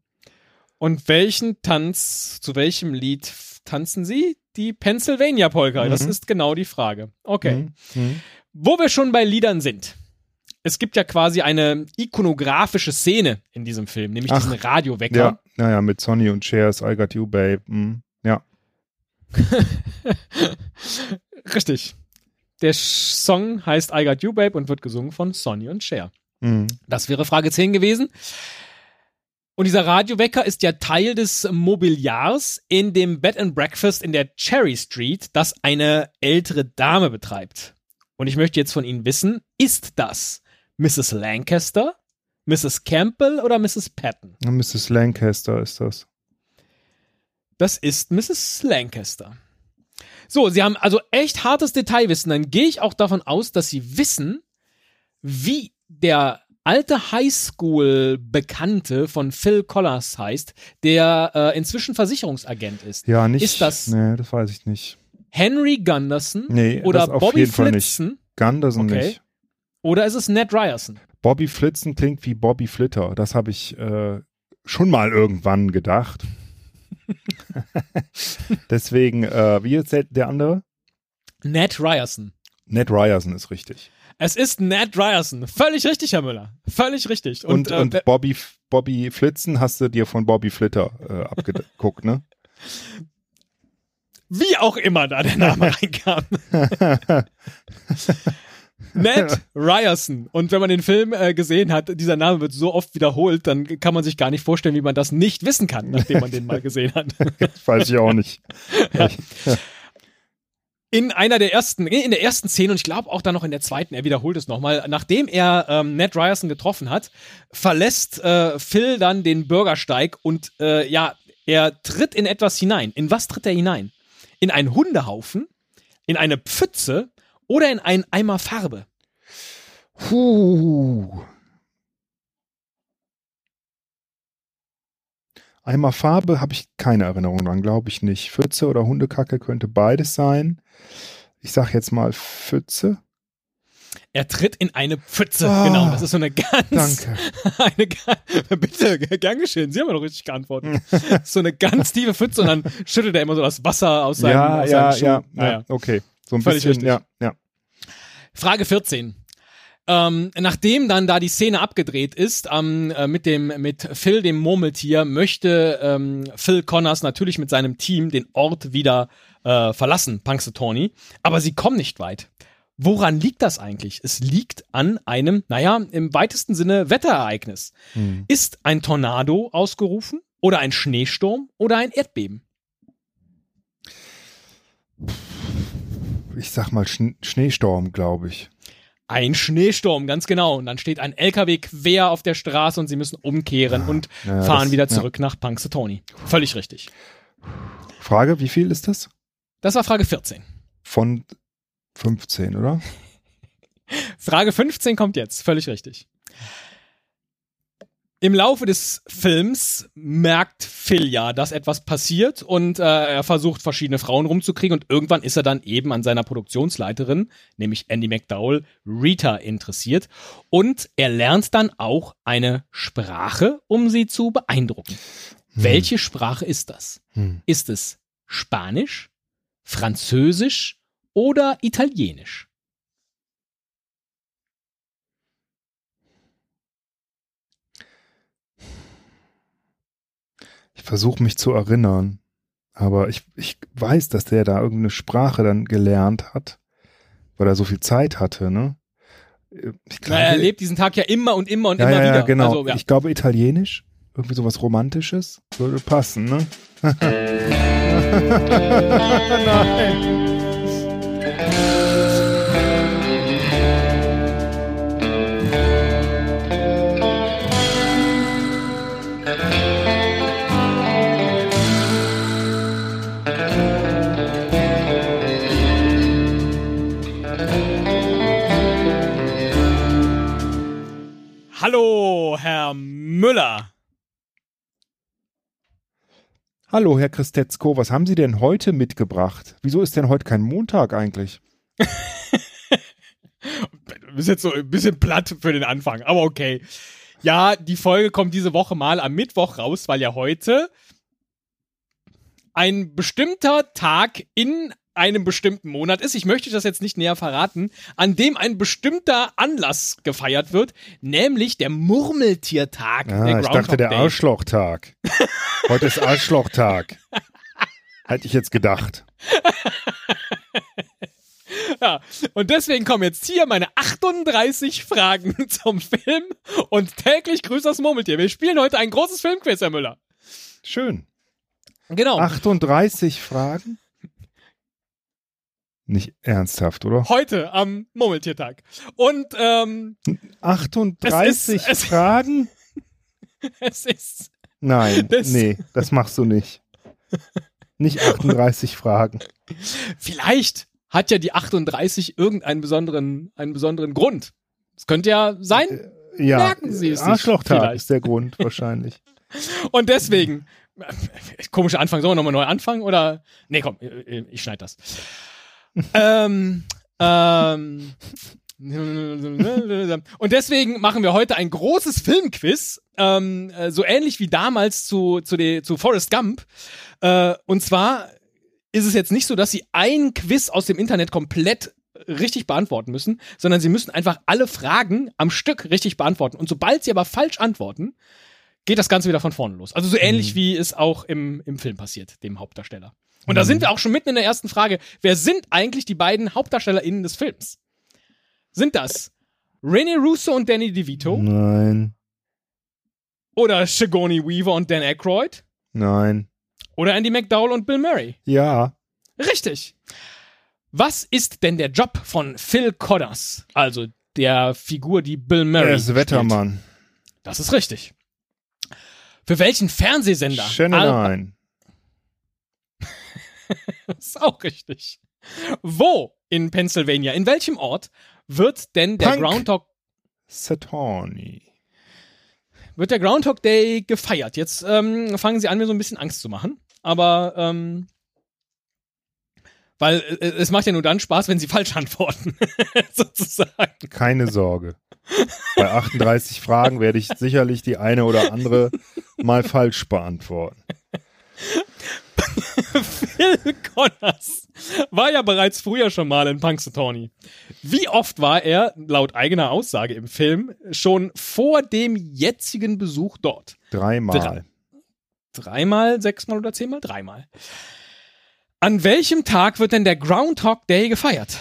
Und welchen Tanz, zu welchem Lied tanzen Sie? Die Pennsylvania Polka. Das Mhm. ist genau die Frage. Okay. Mhm. Mhm. Wo wir schon bei Liedern sind. Es gibt ja quasi eine ikonografische Szene in diesem Film, nämlich Ach, diesen Radiowecker. Ja, naja, mit Sonny und Chairs, I Got You, Babe. Mhm. Ja. Richtig. Der Song heißt I Got You Babe und wird gesungen von Sonny und Cher. Mhm. Das wäre Frage 10 gewesen. Und dieser Radiowecker ist ja Teil des Mobiliars in dem Bed and Breakfast in der Cherry Street, das eine ältere Dame betreibt. Und ich möchte jetzt von Ihnen wissen, ist das Mrs. Lancaster, Mrs. Campbell oder Mrs. Patton? Mrs. Lancaster ist das. Das ist Mrs. Lancaster. So, Sie haben also echt hartes Detailwissen. Dann gehe ich auch davon aus, dass Sie wissen, wie der alte Highschool-Bekannte von Phil Collins heißt, der äh, inzwischen Versicherungsagent ist. Ja, nicht. Ist das- Nee, das weiß ich nicht. Henry Gunderson Nee, oder das auf Bobby jeden Fall nicht. Flitzen Gunderson Okay. nicht. oder ist es Ned Ryerson? Bobby Flitzen klingt wie Bobby Flitter. Das habe ich äh, schon mal irgendwann gedacht. Deswegen, äh, wie ist der andere? Ned Ryerson. Ned Ryerson ist richtig. Es ist Ned Ryerson. Völlig richtig, Herr Müller. Völlig richtig. Und, Und, und, äh, Bobby, Bobby Flitzen hast du dir von Bobby Flitter äh, abgeguckt, ne? wie auch immer da der Name reinkam. Ned Ryerson. Und wenn man den Film äh, gesehen hat, dieser Name wird so oft wiederholt, dann kann man sich gar nicht vorstellen, wie man das nicht wissen kann, nachdem man den mal gesehen hat. Weiß ich auch nicht. In einer der ersten, in der ersten Szene und ich glaube auch dann noch in der zweiten, er wiederholt es nochmal, nachdem er ähm, Ned Ryerson getroffen hat, verlässt äh, Phil dann den Bürgersteig und äh, ja, er tritt in etwas hinein. In was tritt er hinein? In einen Hundehaufen, in eine Pfütze oder in einen Eimer Farbe? Puh. Einmal Farbe habe ich keine Erinnerung dran, glaube ich nicht. Pfütze oder Hundekacke könnte beides sein. Ich sag jetzt mal Pfütze. Er tritt in eine Pfütze. Ah, genau, das ist so eine ganz. Danke. Eine, bitte, gern geschehen. Sie haben ja noch richtig geantwortet. so eine ganz tiefe Pfütze und dann schüttelt er immer so das Wasser aus seinem, Ja, aus ja, seinem Schuh. ja, Naja. ja, okay. So ein Völlig bisschen, richtig. ja, ja. Frage 14. Ähm, nachdem dann da die Szene abgedreht ist ähm, äh, mit dem mit Phil dem Murmeltier möchte ähm, Phil Connors natürlich mit seinem Team den Ort wieder äh, verlassen, Punxsutawney, aber sie kommen nicht weit. Woran liegt das eigentlich? Es liegt an einem, naja, im weitesten Sinne Wetterereignis. Hm. Ist ein Tornado ausgerufen oder ein Schneesturm oder ein Erdbeben? Ich sag mal Schn Schneesturm, glaube ich. Ein Schneesturm, ganz genau. Und dann steht ein LKW quer auf der Straße und sie müssen umkehren und ja, fahren das- wieder ja. zurück nach Punxsutawney. Völlig richtig. Frage, wie viel ist das? Das war Frage 14. Von 15, oder? Frage 15 kommt jetzt. Völlig richtig. Im Laufe des Films merkt Phil ja, dass etwas passiert und äh, er versucht, verschiedene Frauen rumzukriegen und irgendwann ist er dann eben an seiner Produktionsleiterin, nämlich Andy McDowell, Rita interessiert und er lernt dann auch eine Sprache, um sie zu beeindrucken. Welche Sprache ist das? Hm. Ist es Spanisch, Französisch oder Italienisch? Ich versuche mich zu erinnern, aber ich, ich weiß, dass der da irgendeine Sprache dann gelernt hat, weil er so viel Zeit hatte, ne? Ich Na, er erlebt diesen Tag ja immer und immer und ja, immer ja, wieder. genau. Also, ja. Ich glaube Italienisch, irgendwie sowas Romantisches, würde passen, ne? Nein. Hallo, Herr Müller. Hallo, Herr Christetzko, was haben Sie denn heute mitgebracht? Wieso ist denn heute kein Montag eigentlich? Bist jetzt so ein bisschen platt für den Anfang, aber okay. Ja, die Folge kommt diese Woche mal am Mittwoch raus, weil ja heute ein bestimmter Tag in einem bestimmten Monat ist. Ich möchte das jetzt nicht näher verraten, an dem ein bestimmter Anlass gefeiert wird, nämlich der Murmeltiertag. Ah, der ich dachte der Day. Arschlochtag. Heute ist Arschlochtag. Hätte ich jetzt gedacht. Ja, und deswegen kommen jetzt hier meine 38 Fragen zum Film und täglich grüßt das Murmeltier. Wir spielen heute ein großes Filmquiz, Herr Müller. Schön. Genau. 38 Fragen? Nicht ernsthaft, oder? Heute am Murmeltiertag. Und ähm, 38 Es ist- es- Fragen? es ist. Nein, Das- nee, das machst du nicht. Nicht 38 Fragen. Vielleicht hat ja die 38 irgendeinen besonderen, einen besonderen Grund. Es könnte ja sein. Ja, Merken Sie es Arschlochtag vielleicht. ist der Grund wahrscheinlich. Und deswegen. äh, Komischer Anfang. Sollen wir nochmal neu anfangen? Oder. Nee, komm, äh, ich schneide das. Ähm. Ähm. Und deswegen machen wir heute ein großes Filmquiz, ähm, äh, so ähnlich wie damals zu, zu, de, zu Forrest Gump. Äh, und zwar ist es jetzt nicht so, dass Sie ein Quiz aus dem Internet komplett richtig beantworten müssen, sondern Sie müssen einfach alle Fragen am Stück richtig beantworten. Und sobald Sie aber falsch antworten, geht das Ganze wieder von vorne los. Also so ähnlich wie es auch im, im Film passiert, dem Hauptdarsteller. Und da sind wir auch schon mitten in der ersten Frage. Wer sind eigentlich die beiden HauptdarstellerInnen des Films? Sind das Rene Russo und Danny DeVito Nein, oder Sigourney Weaver und Dan Aykroyd nein. oder Andy McDowell und Bill Murray? Ja, Richtig. Was ist denn der Job von Phil Connors, also der Figur, die Bill Murray er ist? Wettermann. Das ist richtig. Für welchen Fernsehsender? Channel Al- 9. Das ist auch richtig. Wo in Pennsylvania, in welchem Ort wird denn der Punk. Groundhog Saturni. wird der Groundhog Day gefeiert? Jetzt ähm, fangen sie an, mir so ein bisschen Angst zu machen. Aber ähm, Weil äh, es macht ja nur dann Spaß, wenn sie falsch antworten. Sozusagen. Keine Sorge. Bei 38 Fragen werde ich sicherlich die eine oder andere mal falsch beantworten. Phil Connors war ja bereits früher schon mal in Punxsutawney. Wie oft war er, laut eigener Aussage im Film, schon vor dem jetzigen Besuch dort? Dreimal. Drei. Dreimal, sechsmal oder zehnmal? Dreimal. An welchem Tag wird denn der Groundhog Day gefeiert?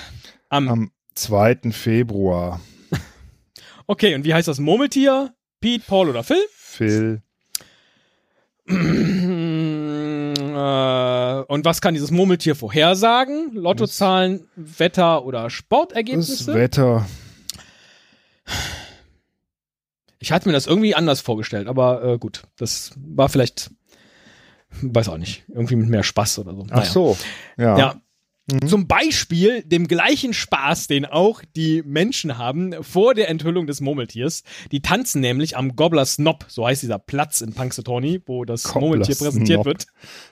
Am, Am 2. Februar. Okay, und wie heißt das Murmeltier? Pete, Paul oder Phil? Phil. Äh, und was kann dieses Murmeltier vorhersagen? Lottozahlen, Wetter oder Sportergebnisse? Das Wetter. Ich hatte mir das irgendwie anders vorgestellt, aber äh, gut, das war vielleicht, weiß auch nicht, irgendwie mit mehr Spaß oder so. Ach so, ja. Ja, Mhm. Zum Beispiel dem gleichen Spaß, den auch die Menschen haben vor der Enthüllung des Murmeltiers. Die tanzen nämlich am Gobbler's Knob, so heißt dieser Platz in Punxsutawney, wo das Gobbler's Murmeltier präsentiert wird.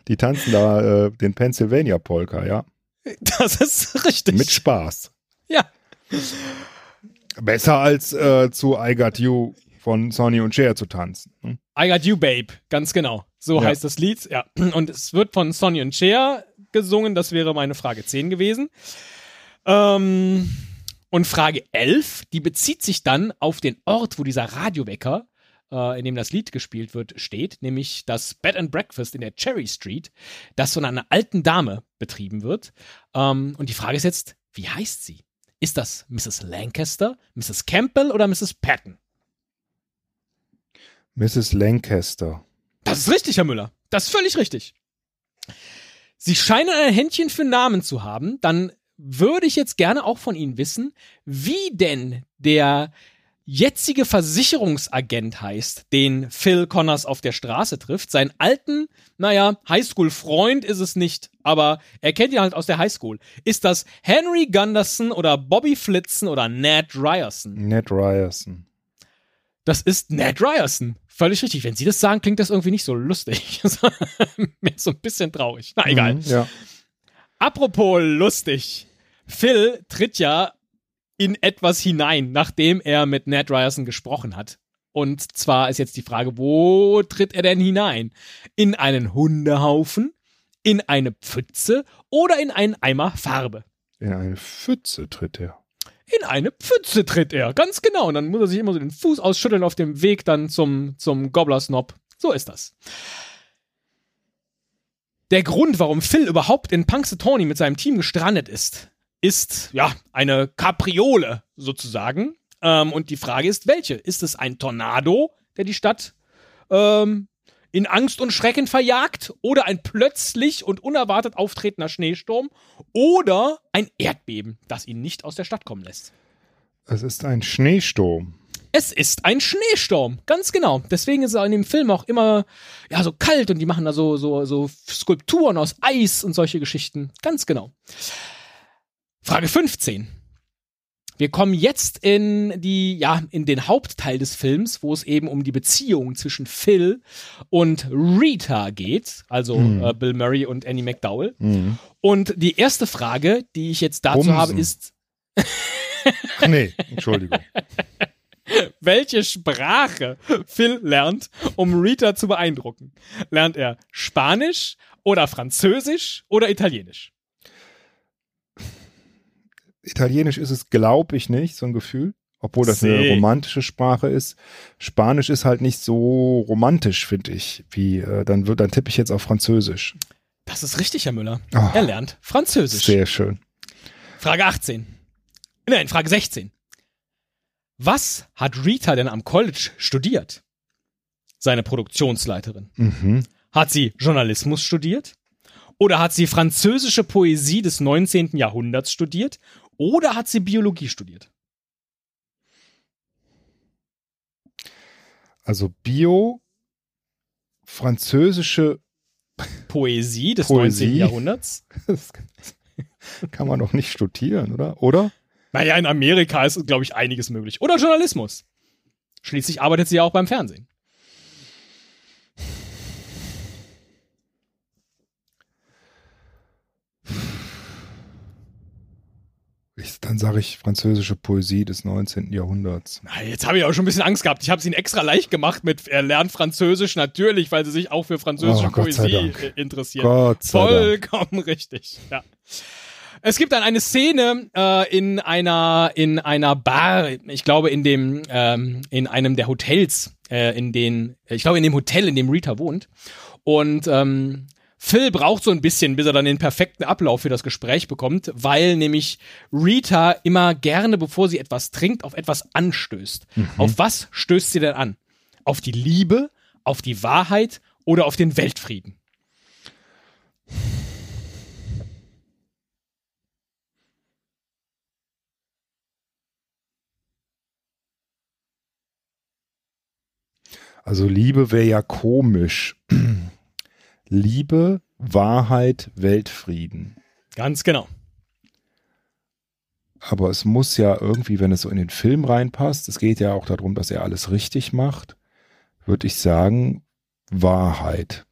Die tanzen da äh, den Pennsylvania Polka, ja. Das ist richtig. Mit Spaß. Ja. Besser als äh, zu I Got You von Sonny und Cher zu tanzen. Hm? I Got You Babe, ganz genau. So ja. heißt das Lied, ja. Und es wird von Sonny und Cher gesungen. Das wäre meine Frage 10 gewesen. Ähm, und Frage 11, die bezieht sich dann auf den Ort, wo dieser Radiowecker, äh, in dem das Lied gespielt wird, steht, nämlich das Bed and Breakfast in der Cherry Street, das von einer alten Dame betrieben wird. Ähm, und die Frage ist jetzt, wie heißt sie? Ist das Mrs. Lancaster, Mrs. Campbell oder Mrs. Patton? Mrs. Lancaster. Das ist richtig, Herr Müller. Das ist völlig richtig. Sie scheinen ein Händchen für Namen zu haben. Dann würde ich jetzt gerne auch von Ihnen wissen, wie denn der jetzige Versicherungsagent heißt, den Phil Connors auf der Straße trifft. Seinen alten, naja, Highschool-Freund ist es nicht, aber er kennt ihn halt aus der Highschool. Ist das Henry Gunderson oder Bobby Flitzen oder Ned Ryerson? Ned Ryerson. Das ist Ned Ryerson. Völlig richtig. Wenn Sie das sagen, klingt das irgendwie nicht so lustig. Mehr so ein bisschen traurig. Na, egal. Mhm, ja. Apropos lustig. Phil tritt ja in etwas hinein, nachdem er mit Ned Ryerson gesprochen hat. Und zwar ist jetzt die Frage, wo tritt er denn hinein? In einen Hundehaufen, in eine Pfütze oder in einen Eimer Farbe? In eine Pfütze tritt er. In eine Pfütze tritt er, ganz genau. Und dann muss er sich immer so den Fuß ausschütteln auf dem Weg dann zum, zum Gobblersnob. So ist das. Der Grund, warum Phil überhaupt in Punxsutawney mit seinem Team gestrandet ist, ist, ja, eine Kapriole sozusagen. Ähm, und die Frage ist, welche? Ist es ein Tornado, der die Stadt ähm, in Angst und Schrecken verjagt oder ein plötzlich und unerwartet auftretender Schneesturm oder ein Erdbeben, das ihn nicht aus der Stadt kommen lässt. Es ist ein Schneesturm. Es ist ein Schneesturm, ganz genau. Deswegen ist es in dem Film auch immer ja so kalt und die machen da so so so Skulpturen aus Eis und solche Geschichten. Ganz genau. Frage 15. Wir kommen jetzt in die, ja, in den Hauptteil des Films, wo es eben um die Beziehung zwischen Phil und Rita geht, also mhm. äh, Bill Murray und Annie McDowell. Mhm. Und die erste Frage, die ich jetzt dazu Bumsen. habe, ist. nee, Entschuldigung. Welche Sprache Phil lernt, um Rita zu beeindrucken? Lernt er Spanisch oder Französisch oder Italienisch? Italienisch ist es, glaube ich, nicht, so ein Gefühl. Obwohl das See. eine romantische Sprache ist. Spanisch ist halt nicht so romantisch, finde ich. Wie, äh, dann wird, dann tippe ich jetzt auf Französisch. Das ist richtig, Herr Müller. Oh, er lernt Französisch. Sehr schön. Frage 18. Nein, Frage 16. Was hat Rita denn am College studiert? Seine Produktionsleiterin. Mhm. Hat sie Journalismus studiert? Oder hat sie französische Poesie des 19. Jahrhunderts studiert? Oder hat sie Biologie studiert? Also Bio, französische Poesie des Poesie? 19. Jahrhunderts. Das kann man doch nicht studieren, oder? Oder? Naja, in Amerika ist, glaube ich, einiges möglich. Oder Journalismus. Schließlich arbeitet sie ja auch beim Fernsehen. Dann sage ich französische Poesie des 19. Jahrhunderts. Na, jetzt habe ich auch schon ein bisschen Angst gehabt. Ich habe es ihnen extra leicht gemacht mit er lernt Französisch natürlich, weil sie sich auch für französische Oh, Poesie Dank. äh, interessieren. Gott sei Dank. Vollkommen richtig. Ja. Es gibt dann eine Szene äh, in einer in einer Bar, ich glaube in dem ähm, in einem der Hotels, äh, in den ich glaube in dem Hotel, in dem Rita wohnt und ähm, Phil braucht so ein bisschen, bis er dann den perfekten Ablauf für das Gespräch bekommt, weil nämlich Rita immer gerne, bevor sie etwas trinkt, auf etwas anstößt. Auf was stößt sie denn an? Auf die Liebe, auf die Wahrheit oder auf den Weltfrieden? Also Liebe wäre ja komisch. Liebe, Wahrheit, Weltfrieden. Ganz genau. Aber es muss ja irgendwie, wenn es so in den Film reinpasst, es geht ja auch darum, dass er alles richtig macht, würde ich sagen, Wahrheit.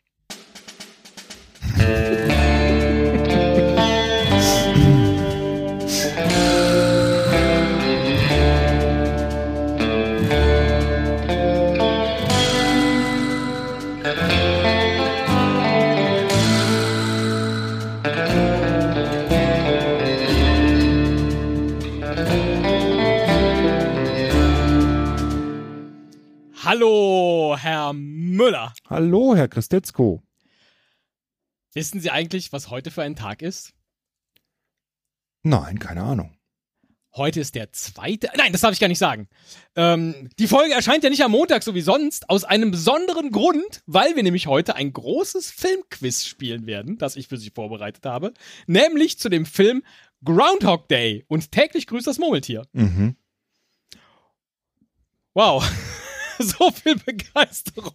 Hallo, Herr Müller. Hallo, Herr Christetzko. Wissen Sie eigentlich, was heute für ein Tag ist? Nein, keine Ahnung. Heute ist der zweite. Nein, das darf ich gar nicht sagen. Ähm, die Folge erscheint ja nicht am Montag, so wie sonst, aus einem besonderen Grund, weil wir nämlich heute ein großes Filmquiz spielen werden, das ich für Sie vorbereitet habe. Nämlich zu dem Film Groundhog Day und täglich grüßt das Murmeltier. Mhm. Wow. so viel Begeisterung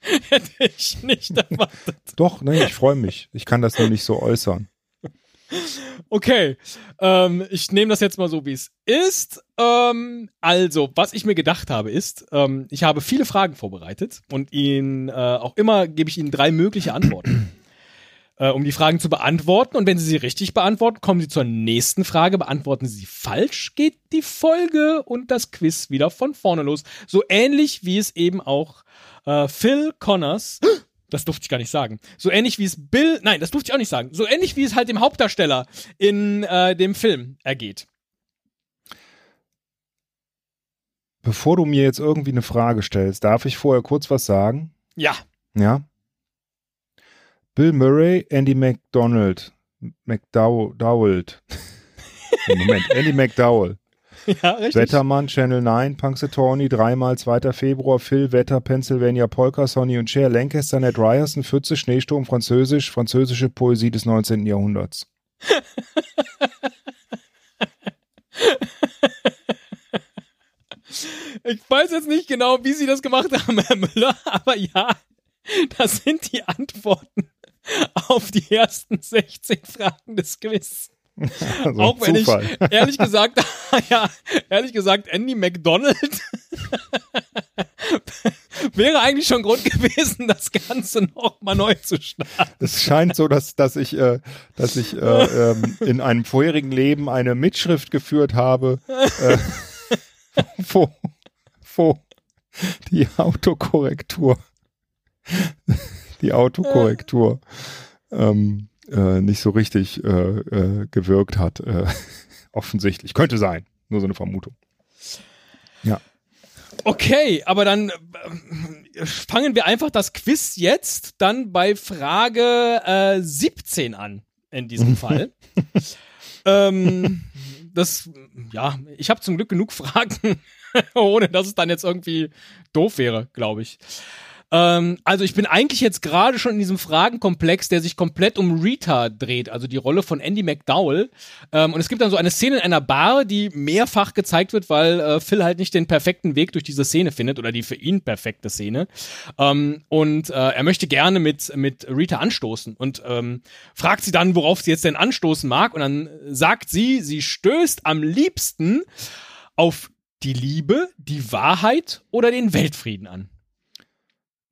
hätte ich nicht erwartet. Doch, nein, ich freue mich. Ich kann das nur nicht so äußern. Okay, ähm, ich nehme das jetzt mal so, wie es ist. Ähm, also, was ich mir gedacht habe, ist, ähm, ich habe viele Fragen vorbereitet und Ihnen äh, auch immer gebe ich Ihnen drei mögliche Antworten. Äh, um die Fragen zu beantworten. Und wenn Sie sie richtig beantworten, kommen Sie zur nächsten Frage. Beantworten Sie sie falsch, geht die Folge und das Quiz wieder von vorne los. So ähnlich wie es eben auch äh, Phil Connors das durfte ich gar nicht sagen. So ähnlich wie es Bill, nein, das durfte ich auch nicht sagen. So ähnlich wie es halt dem Hauptdarsteller in äh, dem Film ergeht. Bevor du mir jetzt irgendwie eine Frage stellst, darf ich vorher kurz was sagen? Ja, Ja. Bill Murray, Andy McDonald, McDowell. Moment, Andy McDowell. ja, richtig. Wettermann, Channel 9, Punxsutawney, dreimal 2. Februar, Phil, Wetter, Pennsylvania, Polka, Sonny und Cher, Lancaster, Ned Ryerson, Pfütze, Schneesturm, Französisch, französische Poesie des 19. Jahrhunderts. Ich weiß jetzt nicht genau, wie Sie das gemacht haben, Herr Müller, aber ja, das sind die Antworten auf die ersten 16 Fragen des Quiz. Also Auch wenn Zufall. ich ehrlich gesagt, ja, ehrlich gesagt, Andy McDonald wäre eigentlich schon Grund gewesen, das Ganze nochmal neu zu starten. Es scheint so, dass, dass ich, äh, dass ich äh, ähm, in einem vorherigen Leben eine Mitschrift geführt habe, äh, wo, wo die Autokorrektur, die Autokorrektur ähm, äh, nicht so richtig äh, äh, gewirkt hat. Äh, offensichtlich. Könnte sein. Nur so eine Vermutung. Okay, aber dann äh, fangen wir einfach das Quiz jetzt dann bei Frage äh, 17 an, in diesem Fall. ähm, das, ja, ich habe zum Glück genug Fragen, ohne dass es dann jetzt irgendwie doof wäre, glaube ich. Ähm, also ich bin eigentlich jetzt gerade schon in diesem Fragenkomplex, der sich komplett um Rita dreht, also die Rolle von Andy McDowell. Ähm, und es gibt dann so eine Szene in einer Bar, die mehrfach gezeigt wird, weil äh, Phil halt nicht den perfekten Weg durch diese Szene findet oder die für ihn perfekte Szene. Ähm, und äh, er möchte gerne mit, mit Rita anstoßen und ähm, fragt sie dann, worauf sie jetzt denn anstoßen mag. Und dann sagt sie, sie stößt am liebsten auf die Liebe, die Wahrheit oder den Weltfrieden an.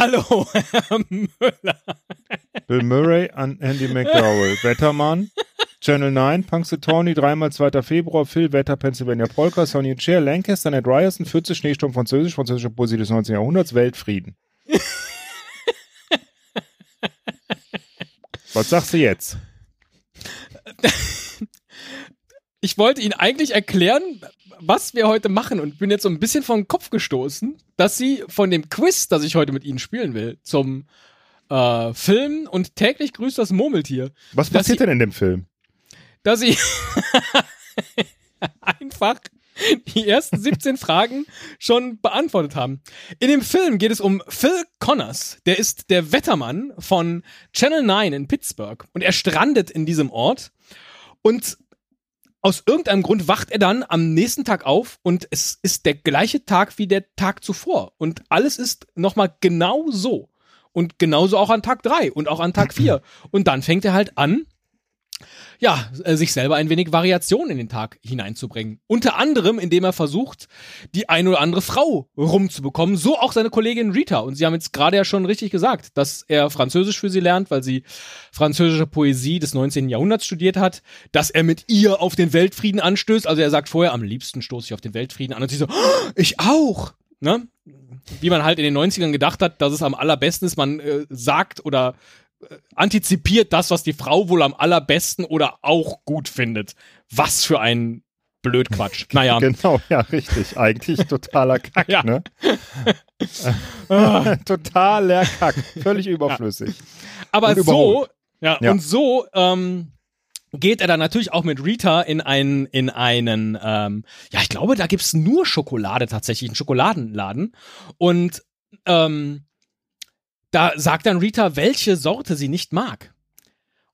Hallo, Herr Müller. Bill Murray an Andy McDowell. Wettermann. Channel 9, Punxsutawney, dreimal 2. Februar, Phil, Wetter, Pennsylvania Polka, Sonny Chair, Lancaster, Ned Ryerson, Pfütze, Schneesturm, Französisch, französische Poesie des 19. Jahrhunderts, Weltfrieden. Was sagst du jetzt? Ich wollte Ihnen eigentlich erklären, was wir heute machen und bin jetzt so ein bisschen vom Kopf gestoßen, dass Sie von dem Quiz, das ich heute mit Ihnen spielen will, zum äh, Film und täglich grüßt das Murmeltier. Was passiert Sie- denn in dem Film? dass sie einfach die ersten 17 Fragen schon beantwortet haben. In dem Film geht es um Phil Connors. Der ist der Wettermann von Channel 9 in Pittsburgh und er strandet in diesem Ort und aus irgendeinem Grund wacht er dann am nächsten Tag auf und es ist der gleiche Tag wie der Tag zuvor und alles ist nochmal genau so. Und genauso auch an Tag 3 und auch an Tag 4. Und dann fängt er halt an, ja, äh, sich selber ein wenig Variation in den Tag hineinzubringen. Unter anderem, indem er versucht, die eine oder andere Frau rumzubekommen, so auch seine Kollegin Rita. Und Sie haben jetzt gerade ja schon richtig gesagt, dass er Französisch für sie lernt, weil sie französische Poesie des 19. Jahrhunderts studiert hat, dass er mit ihr auf den Weltfrieden anstößt. Also er sagt vorher, am liebsten stoße ich auf den Weltfrieden an. Und sie so, "Oh, ich auch. Ne? Wie man halt in den 90ern gedacht hat, dass es am allerbesten ist, man äh, sagt oder antizipiert das, was die Frau wohl am allerbesten oder auch gut findet. Was für ein Blödquatsch. Naja. Genau, ja, richtig. Eigentlich totaler Kack, Ja. ne? Ah. Totaler Kack. Völlig überflüssig. Aber Und so, ja, Ja. und so ähm, geht er dann natürlich auch mit Rita in einen, in einen, ähm, ja, ich glaube, da gibt's nur Schokolade tatsächlich, einen Schokoladenladen. Und ähm, da sagt dann Rita, welche Sorte sie nicht mag.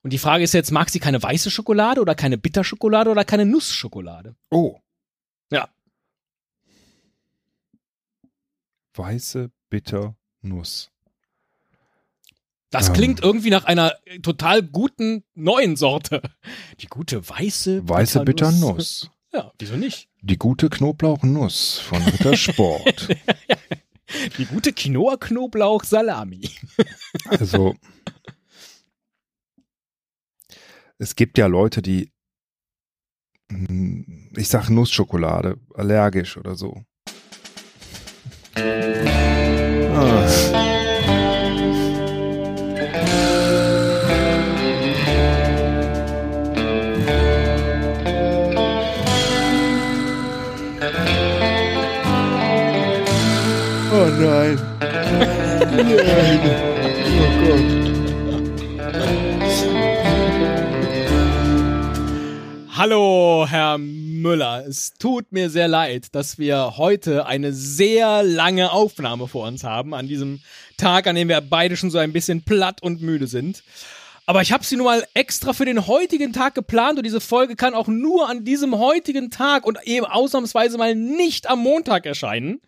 Und die Frage ist jetzt, mag sie keine weiße Schokolade oder keine Bitterschokolade oder keine Nussschokolade? Oh. Ja. Weiße Bitternuss. Das Ähm. klingt irgendwie nach einer äh, total guten neuen Sorte. Die gute weiße Weiße Bitternuss. Ja, wieso nicht? Die gute Knoblauchnuss von Rittersport. Die gute Quinoa-Knoblauch-Salami. also, es gibt ja Leute, die, hm, ich sag Nussschokolade, allergisch oder so. Ah. Nein. Nein. Oh Gott. Hallo, Herr Müller. Es tut mir sehr leid, dass wir heute eine sehr lange Aufnahme vor uns haben, an diesem Tag, an dem wir beide schon so ein bisschen platt und müde sind. Aber ich habe sie nun mal extra für den heutigen Tag geplant und diese Folge kann auch nur an diesem heutigen Tag und eben ausnahmsweise mal nicht am Montag erscheinen.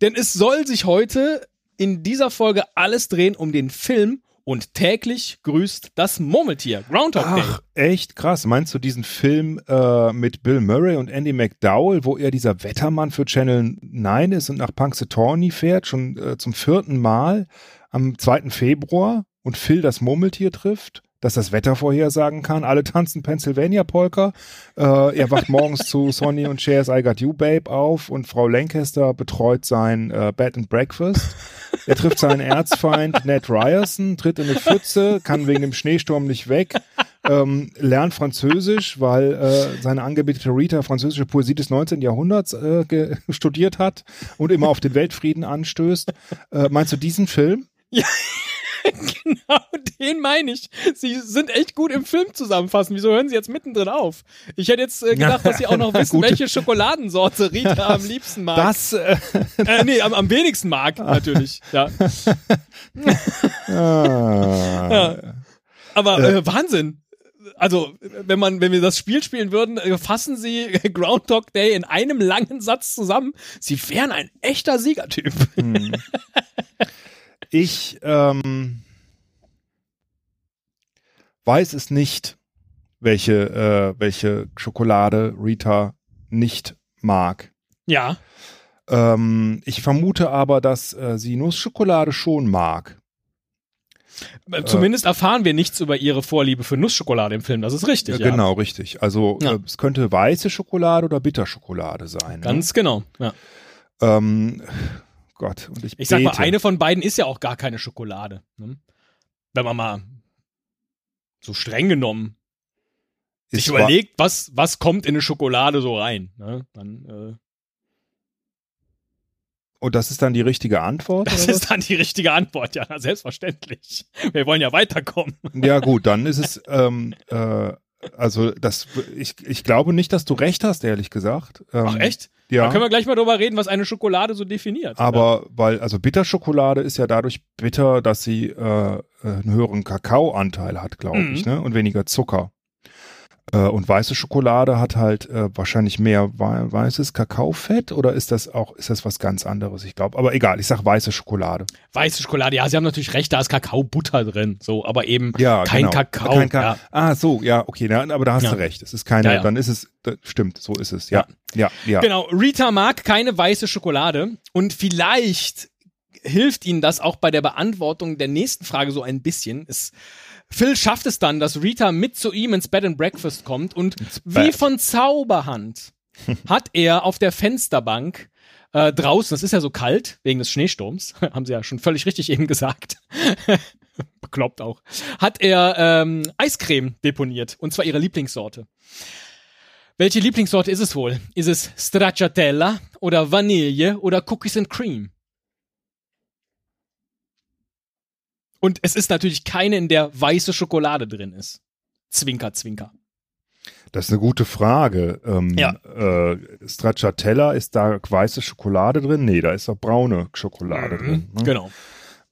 Denn es soll sich heute in dieser Folge alles drehen um den Film und täglich grüßt das Murmeltier. Groundhog Day. Ach, echt krass. Meinst du diesen Film äh, mit Bill Murray und Andy McDowell, wo er dieser Wettermann für Channel 9 ist und nach Punxsutawney fährt, schon äh, zum vierten Mal am 2. Februar und Phil das Murmeltier trifft? dass das Wetter vorhersagen kann. Alle tanzen Pennsylvania Polka. Äh, er wacht morgens zu Sonny und Cher's I Got You Babe auf und Frau Lancaster betreut sein äh, Bed and Breakfast. Er trifft seinen Erzfeind Ned Ryerson, tritt in eine Pfütze, kann wegen dem Schneesturm nicht weg, ähm, lernt Französisch, weil äh, seine angebetete Rita französische Poesie des 19. Jahrhunderts äh, studiert hat und immer auf den Weltfrieden anstößt. Äh, meinst du diesen Film? Genau, den meine ich. Sie sind echt gut im Film zusammenfassen. Wieso hören Sie jetzt mittendrin auf? Ich hätte jetzt äh, gedacht, dass Sie auch noch wissen, welche Schokoladensorte Rita am liebsten mag. Das, äh, Äh, nee, am, am wenigsten mag, natürlich. Ja. ah, Aber äh, Wahnsinn. also wenn man, wenn wir das Spiel spielen würden, äh, fassen sie Groundhog Day in einem langen Satz zusammen. Sie wären ein echter Siegertyp. Hm. Ich ähm, weiß es nicht, welche, äh, welche Schokolade Rita nicht mag. Ja. Ähm, ich vermute aber, dass äh, sie Nussschokolade schon mag. Äh, zumindest äh, erfahren wir nichts über ihre Vorliebe für Nussschokolade im Film. Das ist richtig. Ja, genau, richtig. Also ja. äh, es könnte weiße Schokolade oder Bitterschokolade sein. Ne? Ganz ne? genau. Ja. Ähm, Gott. Und ich, ich sag mal, eine von beiden ist ja auch gar keine Schokolade. Ne? Wenn man mal so streng genommen sich überlegt, was, was kommt in eine Schokolade so rein. Ne? Dann äh, und das ist dann die richtige Antwort? Das ist dann die richtige Antwort, ja, selbstverständlich. Wir wollen ja weiterkommen. Ja, gut, dann ist es, ähm, äh, also das, ich, ich glaube nicht, dass du recht hast, ehrlich gesagt. Ähm, Ach echt? Ja. Dann können wir gleich mal drüber reden, was eine Schokolade so definiert. Aber oder? weil, also Bitterschokolade ist ja dadurch bitter, dass sie äh, einen höheren Kakaoanteil hat, glaube mhm. ich, ne? Und weniger Zucker. Äh, und weiße Schokolade hat halt äh, wahrscheinlich mehr weißes Kakaofett oder ist das auch, ist das was ganz anderes? Ich glaube, aber egal, ich sag weiße Schokolade. Weiße Schokolade, ja, sie haben natürlich recht, da ist Kakaobutter drin, so, aber eben ja, kein genau. Kakao. Kein Ka ja. Ah, so, ja, okay, na, aber da hast ja. du recht. Es ist keine, dann ist es, stimmt, so ist es, ja. Ja, ja. Genau, Rita mag keine weiße Schokolade und vielleicht hilft ihnen das auch bei der Beantwortung der nächsten Frage so ein bisschen. Es Phil schafft es dann, dass Rita mit zu ihm ins Bed and Breakfast kommt und wie von Zauberhand hat er auf der Fensterbank äh, draußen, es ist ja so kalt wegen des Schneesturms, haben sie ja schon völlig richtig eben gesagt. Bekloppt auch. Hat er ähm, Eiscreme deponiert und zwar ihre Lieblingssorte. Welche Lieblingssorte ist es wohl? Ist es Stracciatella oder Vanille oder Cookies and Cream? Und es ist natürlich keine, in der weiße Schokolade drin ist. Zwinker, zwinker. Das ist eine gute Frage. Ähm, ja. Äh, Stracciatella, ist da weiße Schokolade drin? Nee, da ist auch braune Schokolade mhm, drin. Ne? Genau.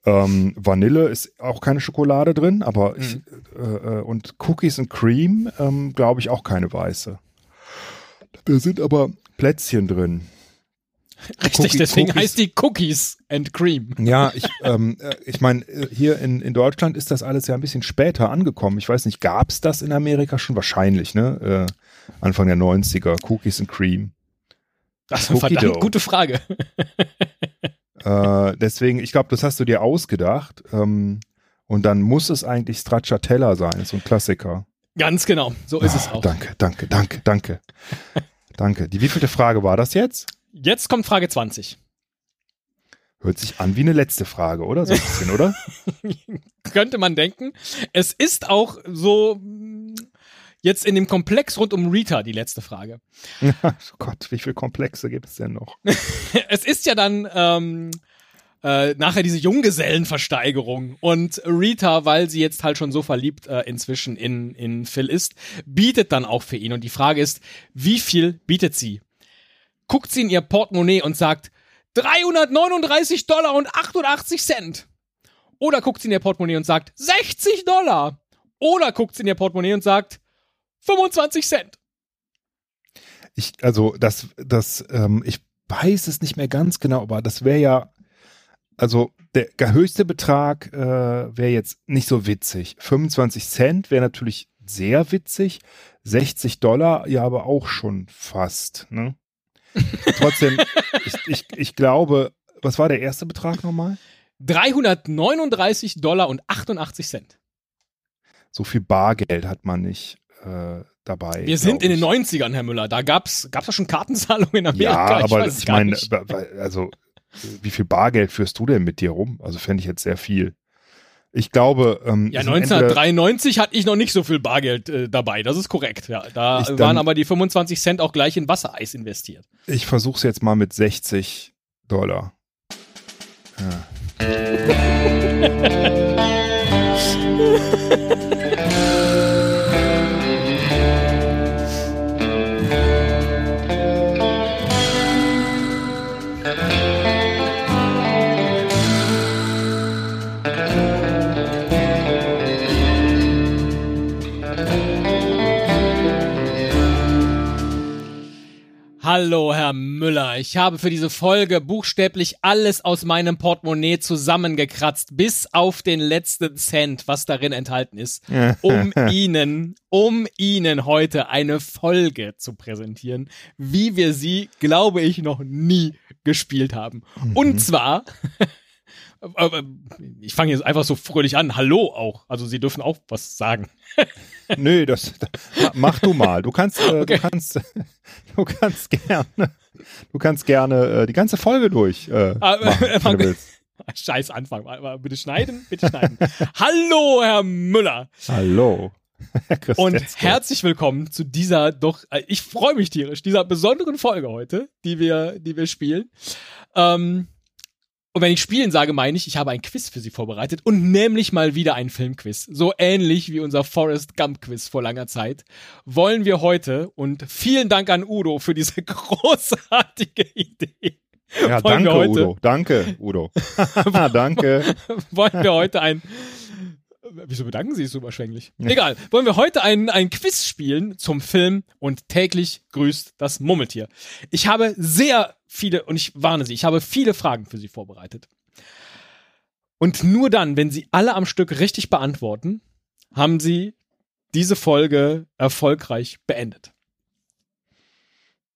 Ähm, Vanille ist auch keine Schokolade drin, aber mhm. ich, äh, äh, und Cookies and Cream, ähm, glaube ich, auch keine weiße. Da sind aber Plätzchen drin. Richtig, Cookie, deswegen Cookies. heißt die Cookies and Cream. Ja, ich, ähm, äh, ich meine, hier in, in Deutschland ist das alles ja ein bisschen später angekommen. Ich weiß nicht, gab es das in Amerika schon? Wahrscheinlich, ne? Äh, Anfang der 90er, Cookies and Cream. Das ist eine verdammt Dough. gute Frage. äh, deswegen, ich glaube, das hast du dir ausgedacht. Ähm, und dann muss es eigentlich Stracciatella sein, so ein Klassiker. Ganz genau, so ist oh, es auch. Danke, danke, danke, danke. danke. Die wievielte Frage war das jetzt? Jetzt kommt Frage 20. Hört sich an wie eine letzte Frage, oder? So ein bisschen, oder? Könnte man denken. Es ist auch so jetzt in dem Komplex rund um Rita die letzte Frage. oh Gott, wie viele Komplexe gibt es denn noch? es ist ja dann ähm, äh, nachher diese Junggesellenversteigerung und Rita, weil sie jetzt halt schon so verliebt äh, inzwischen in, in Phil ist, bietet dann auch für ihn. Und die Frage ist, wie viel bietet sie? Guckt sie in ihr Portemonnaie und sagt 339 Dollar und 88 Cent. Oder guckt sie in ihr Portemonnaie und sagt 60 Dollar. Oder guckt sie in ihr Portemonnaie und sagt 25 Cent. Ich, also das, das, ähm, ich weiß es nicht mehr ganz genau, aber das wäre ja, also der höchste Betrag äh, wäre jetzt nicht so witzig. 25 Cent wäre natürlich sehr witzig. 60 Dollar ja aber auch schon fast. Ne? Trotzdem, ich, ich, ich glaube, was war der erste Betrag nochmal? 339 Dollar und 88 Cent. So viel Bargeld hat man nicht äh, dabei. Wir sind in den 90ern, Herr Müller. Da gab's gab's ja schon Kartenzahlungen in Amerika. Ja, aber ich, ich meine, also wie viel Bargeld führst du denn mit dir rum? Also fände ich jetzt sehr viel. Ich glaube. Ähm, ja, 1993 hatte ich noch nicht so viel Bargeld äh, dabei. Das ist korrekt. Ja, da dann, waren aber die 25 Cent auch gleich in Wassereis investiert. Ich versuche es jetzt mal mit 60 Dollar. Ja. Hallo, Herr Müller. Ich habe für diese Folge buchstäblich alles aus meinem Portemonnaie zusammengekratzt, bis auf den letzten Cent, was darin enthalten ist, um Ihnen, um Ihnen heute eine Folge zu präsentieren, wie wir sie, glaube ich, noch nie gespielt haben. Mhm. Und zwar ich fange jetzt einfach so fröhlich an. Hallo auch. Also Sie dürfen auch was sagen. Nö, das, mach du mal. Du kannst, äh, okay. du kannst, du kannst gerne, du kannst gerne äh, die ganze Folge durch. Äh, ah, machen, wenn Scheiß Anfang. Bitte schneiden, bitte schneiden. Hallo, Herr Müller. Hallo. Und herzlich willkommen zu dieser doch, äh, ich freue mich tierisch, dieser besonderen Folge heute, die wir, die wir spielen. Ähm, und wenn ich spielen sage, meine ich, ich habe ein Quiz für Sie vorbereitet und nämlich mal wieder ein Filmquiz. So ähnlich wie unser Forrest Gump Quiz vor langer Zeit. Wollen wir heute und vielen Dank an Udo für diese großartige Idee. Ja, danke heute, Udo. Danke Udo. danke. wollen wir heute ein Wieso bedanken Sie sich so überschwänglich? Egal. Wollen wir heute ein, ein Quiz spielen zum Film und täglich grüßt das Mummeltier. Ich habe sehr viele, und ich warne Sie, ich habe viele Fragen für Sie vorbereitet. Und nur dann, wenn Sie alle am Stück richtig beantworten, haben Sie diese Folge erfolgreich beendet.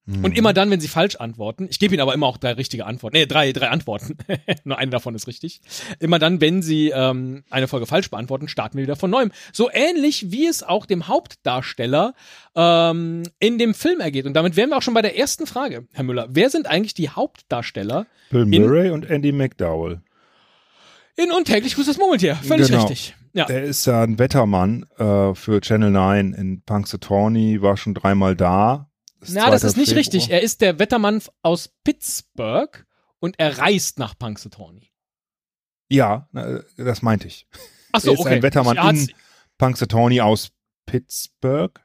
Und immer dann, wenn sie falsch antworten, ich gebe ihnen aber immer auch drei richtige Antworten, nee, drei, drei Antworten, nur eine davon ist richtig. Immer dann, wenn sie ähm, eine Folge falsch beantworten, starten wir wieder von neuem. So ähnlich wie es auch dem Hauptdarsteller ähm, in dem Film ergeht. Und damit wären wir auch schon bei der ersten Frage, Herr Müller. Wer sind eigentlich die Hauptdarsteller? Bill Murray und Andy McDowell. In Untäglich grüßt das Murmeltier, völlig genau. richtig. Ja. Der ist ja ein Wettermann äh, für Channel 9 in Punxsutawney, war schon dreimal da na, das ist nicht Februar. richtig. Er ist der Wettermann aus Pittsburgh und er reist nach Punxsutawney. Ja, das meinte ich. Ach so, er ist okay. ein Wettermann in Punxsutawney aus Pittsburgh.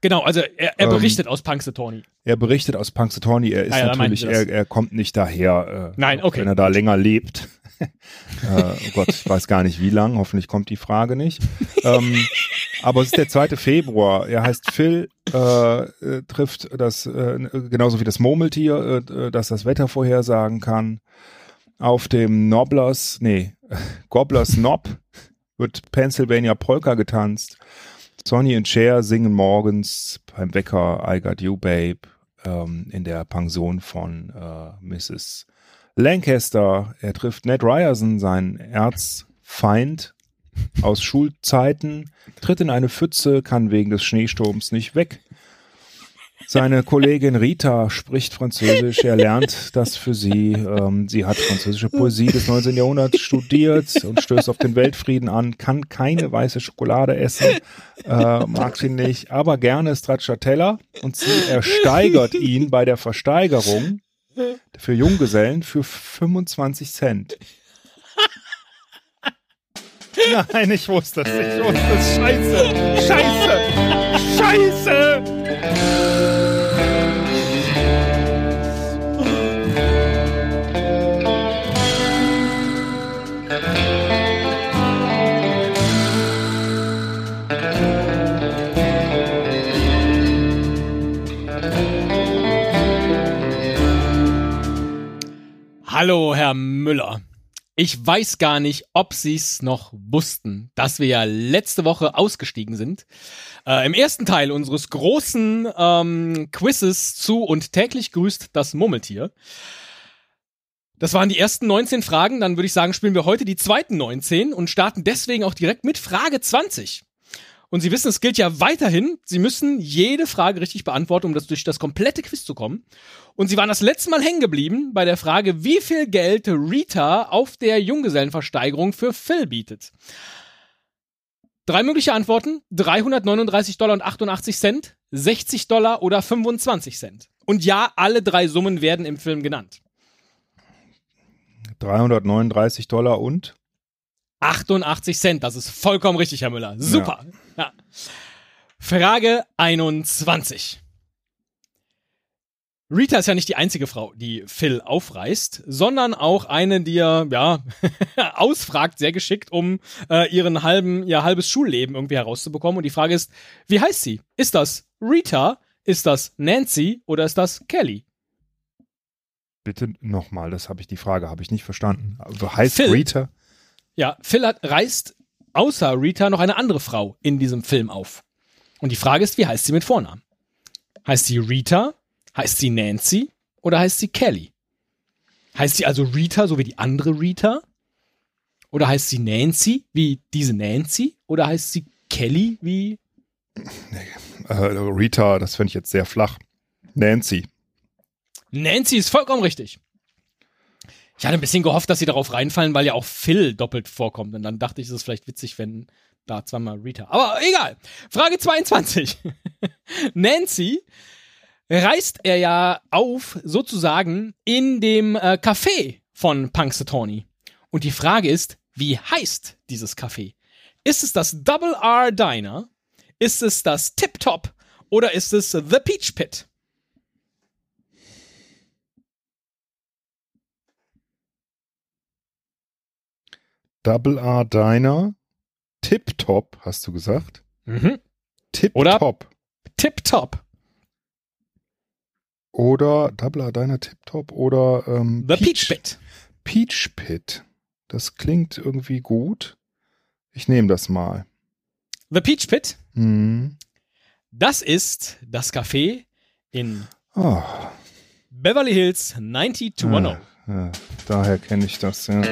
Genau, also er, er ähm, berichtet ähm, aus Punxsutawney. Er berichtet aus Punxsutawney. Er ist ah, ja, natürlich, er, er kommt nicht daher, äh, Nein, okay. wenn er da länger lebt. Äh, oh Gott, ich weiß gar nicht wie lang. Hoffentlich kommt die Frage nicht. ähm, aber es ist der 2. Februar. Er heißt Phil, äh, äh, trifft das, äh, genauso wie das Murmeltier, äh, äh, das das Wetter vorhersagen kann. Auf dem Nobblers, nee, Gobblers Knob wird Pennsylvania Polka getanzt. Sonny und Cher singen morgens beim Wecker I Got You Babe ähm, in der Pension von äh, Mrs. Lancaster. Er trifft Ned Ryerson, seinen Erzfeind, aus Schulzeiten, tritt in eine Pfütze, kann wegen des Schneesturms nicht weg. Seine Kollegin Rita spricht Französisch, er lernt das für sie. Ähm, sie hat französische Poesie des 19. Jahrhunderts studiert und stößt auf den Weltfrieden an, kann keine weiße Schokolade essen, äh, mag sie nicht, aber gerne Stracciatella und sie ersteigert ihn bei der Versteigerung für Junggesellen für 25 Cent. Nein, ich wusste es. Ich wusste es. Scheiße. Scheiße. Scheiße. Hallo, Herr Müller. Ich weiß gar nicht, ob Sie es noch wussten, dass wir ja letzte Woche ausgestiegen sind. Äh, Im ersten Teil unseres großen ähm, Quizzes zu und täglich grüßt das Murmeltier. Das waren die ersten 19 Fragen. Dann würde ich sagen, spielen wir heute die zweiten 19 und starten deswegen auch direkt mit Frage 20. Und Sie wissen, es gilt ja weiterhin, Sie müssen jede Frage richtig beantworten, um das durch das komplette Quiz zu kommen. Und Sie waren das letzte Mal hängen geblieben bei der Frage, wie viel Geld Rita auf der Junggesellenversteigerung für Phil bietet. Drei mögliche Antworten: 339 Dollar und 88 Cent, 60 Dollar oder 25 Cent. Und ja, alle drei Summen werden im Film genannt. 339 Dollar und 88 Cent. Das ist vollkommen richtig, Herr Müller. Super. Ja. ja. Frage 21. Rita ist ja nicht die einzige Frau, die Phil aufreißt, sondern auch eine, die er, ja, ausfragt, sehr geschickt, um äh, ihren halben, ihr halbes Schulleben irgendwie herauszubekommen. Und die Frage ist, wie heißt sie? Ist das Rita? Ist das Nancy oder ist das Kelly? Bitte nochmal, das habe ich die Frage, habe ich nicht verstanden. Also heißt Phil. Rita? Ja, Phil hat, reißt außer Rita noch eine andere Frau in diesem Film auf. Und die Frage ist, wie heißt sie mit Vornamen? Heißt sie Rita? Heißt sie Nancy? Oder heißt sie Kelly? Heißt sie also Rita, so wie die andere Rita? Oder heißt sie Nancy, wie diese Nancy? Oder heißt sie Kelly, wie Äh, Rita, das fände ich jetzt sehr flach. Nancy. Nancy ist vollkommen richtig. Ich hatte ein bisschen gehofft, dass sie darauf reinfallen, weil ja auch Phil doppelt vorkommt. Und dann dachte ich, es ist vielleicht witzig, wenn da zweimal Rita. Aber egal. Frage 22. Nancy reißt er ja auf, sozusagen, in dem äh, Café von Punxsutawney. Und die Frage ist, wie heißt dieses Café? Ist es das Double R Diner? Ist es das Tip Top? Oder ist es The Peach Pit? Double R Diner. Tip Top, hast du gesagt? Mhm. Tip Oder- Top. Tip Top. Oder Double R Diner Tip Top oder ähm, The Peach Pit. Peach Pit. Das klingt irgendwie gut. Ich nehme das mal. The Peach Pit, Hm. das ist das Café in Oh, Beverly Hills 90210. ja, ja, daher kenne ich das. Ja.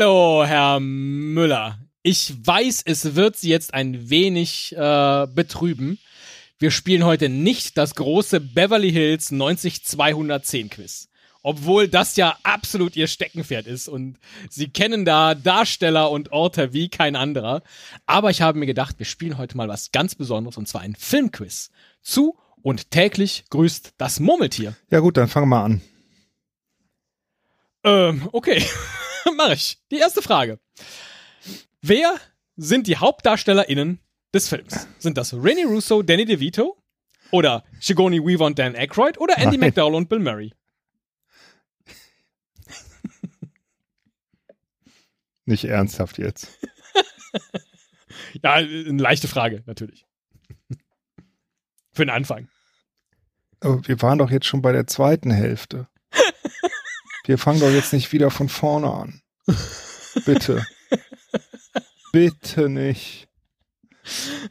Hallo, Herr Müller. Ich weiß, es wird Sie jetzt ein wenig äh, betrüben. Wir spielen heute nicht das große Beverly Hills 90210 Quiz. Obwohl das ja absolut Ihr Steckenpferd ist und Sie kennen da Darsteller und Orte wie kein anderer. Aber ich habe mir gedacht, wir spielen heute mal was ganz Besonderes und zwar ein Filmquiz. Zu und täglich grüßt das Murmeltier. ja gut, dann fangen wir an. Ähm, okay. Mach ich. Die erste Frage. Wer sind die HauptdarstellerInnen des Films? Sind das Rennie Russo, Danny DeVito? Oder Sigourney Weaver und Dan Aykroyd? Oder Andy Nein. McDowell und Bill Murray? Nicht ernsthaft jetzt. Ja, eine leichte Frage, natürlich. Für den Anfang. Aber wir waren doch jetzt schon bei der zweiten Hälfte. Wir fangen doch jetzt nicht wieder von vorne an. Bitte. Bitte nicht.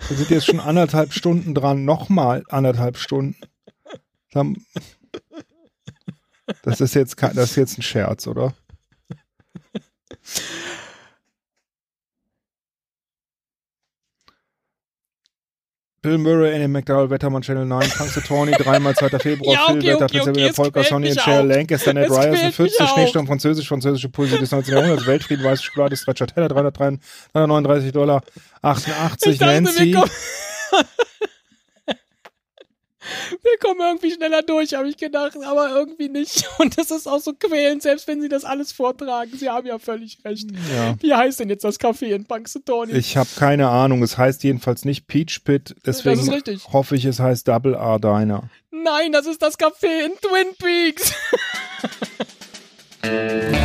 Wir sind jetzt schon anderthalb Stunden dran, nochmal anderthalb Stunden. Das ist jetzt kein, das ist jetzt ein Scherz, oder? Bill Murray, Annie McDowell, Wettermann, Channel 9, Punxsutawney, dreimal 2. Februar, Ja, Phil okay, Wetter, okay, okay, Polka, Sonny mich and Cher, auch. Lancaster, Ned Ryerson, quält mich 40, auch. Schneesturm, Französisch, französische Poesie des 19. Jahrhunderts, Weltfrieden, weiße Schokolade, Stracciatella, 339 Dollar, 88, Ich dachte, Nancy. wir kommen irgendwie schneller durch, habe ich gedacht, aber irgendwie nicht. Und das ist auch so quälend, selbst wenn Sie das alles vortragen. Sie haben ja völlig recht. Ja. Wie heißt denn jetzt das Café in Punxsutawney? Ich habe keine Ahnung. Es heißt jedenfalls nicht Peach Pit. Deswegen Das ist richtig. hoffe ich, es heißt Double R Diner. Nein, das ist das Café in Twin Peaks.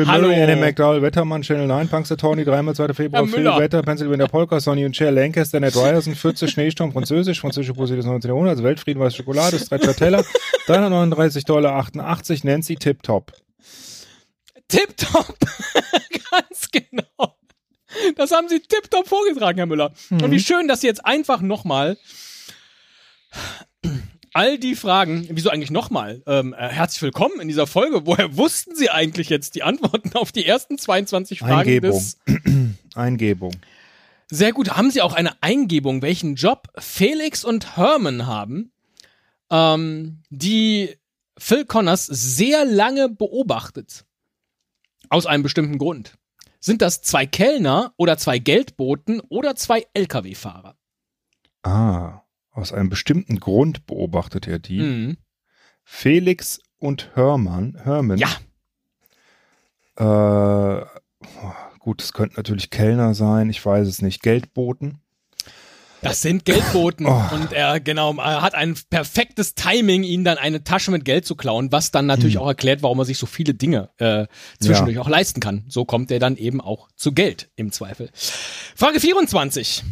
Bill Hallo. Murray, Annie McDowell, Wettermann, Channel 9, Punxsutawney, dreimal 2. Februar, Phil. Wetter, Pennsylvania Polka, Sonny und Cher, Lancaster, Ned Ryerson, 40, Schneesturm, Französisch, französische Poesie des 19. Jahrhunderts, Weltfrieden, weiße Schokolade, Stracciatella, 339 Dollar, 88, Nancy Tip Top. Tipptopp. Ganz genau. Das haben Sie tipptopp vorgetragen, Herr Müller. Und wie schön, dass Sie jetzt einfach nochmal all die Fragen, wieso eigentlich nochmal? Ähm, äh, herzlich willkommen in dieser Folge. Woher wussten Sie eigentlich jetzt die Antworten auf die ersten 22 Fragen Eingebung. des Eingebung. Sehr gut. Haben Sie auch eine Eingebung, welchen Job Felix und Herman haben, ähm, die Phil Connors sehr lange beobachtet? Aus einem bestimmten Grund. Sind das zwei Kellner oder zwei Geldboten oder zwei Lkw-Fahrer? Ah, aus einem bestimmten Grund beobachtet er die. Mhm. Felix und Hermann. Herman. Ja. Äh, gut, es könnten natürlich Kellner sein, ich weiß es nicht. Geldboten. Das sind Geldboten Oh. und er genau er hat ein perfektes Timing, ihnen dann eine Tasche mit Geld zu klauen, was dann natürlich Hm. auch erklärt, warum er sich so viele Dinge äh, zwischendurch auch leisten kann. So kommt er dann eben auch zu Geld im Zweifel. Frage 24.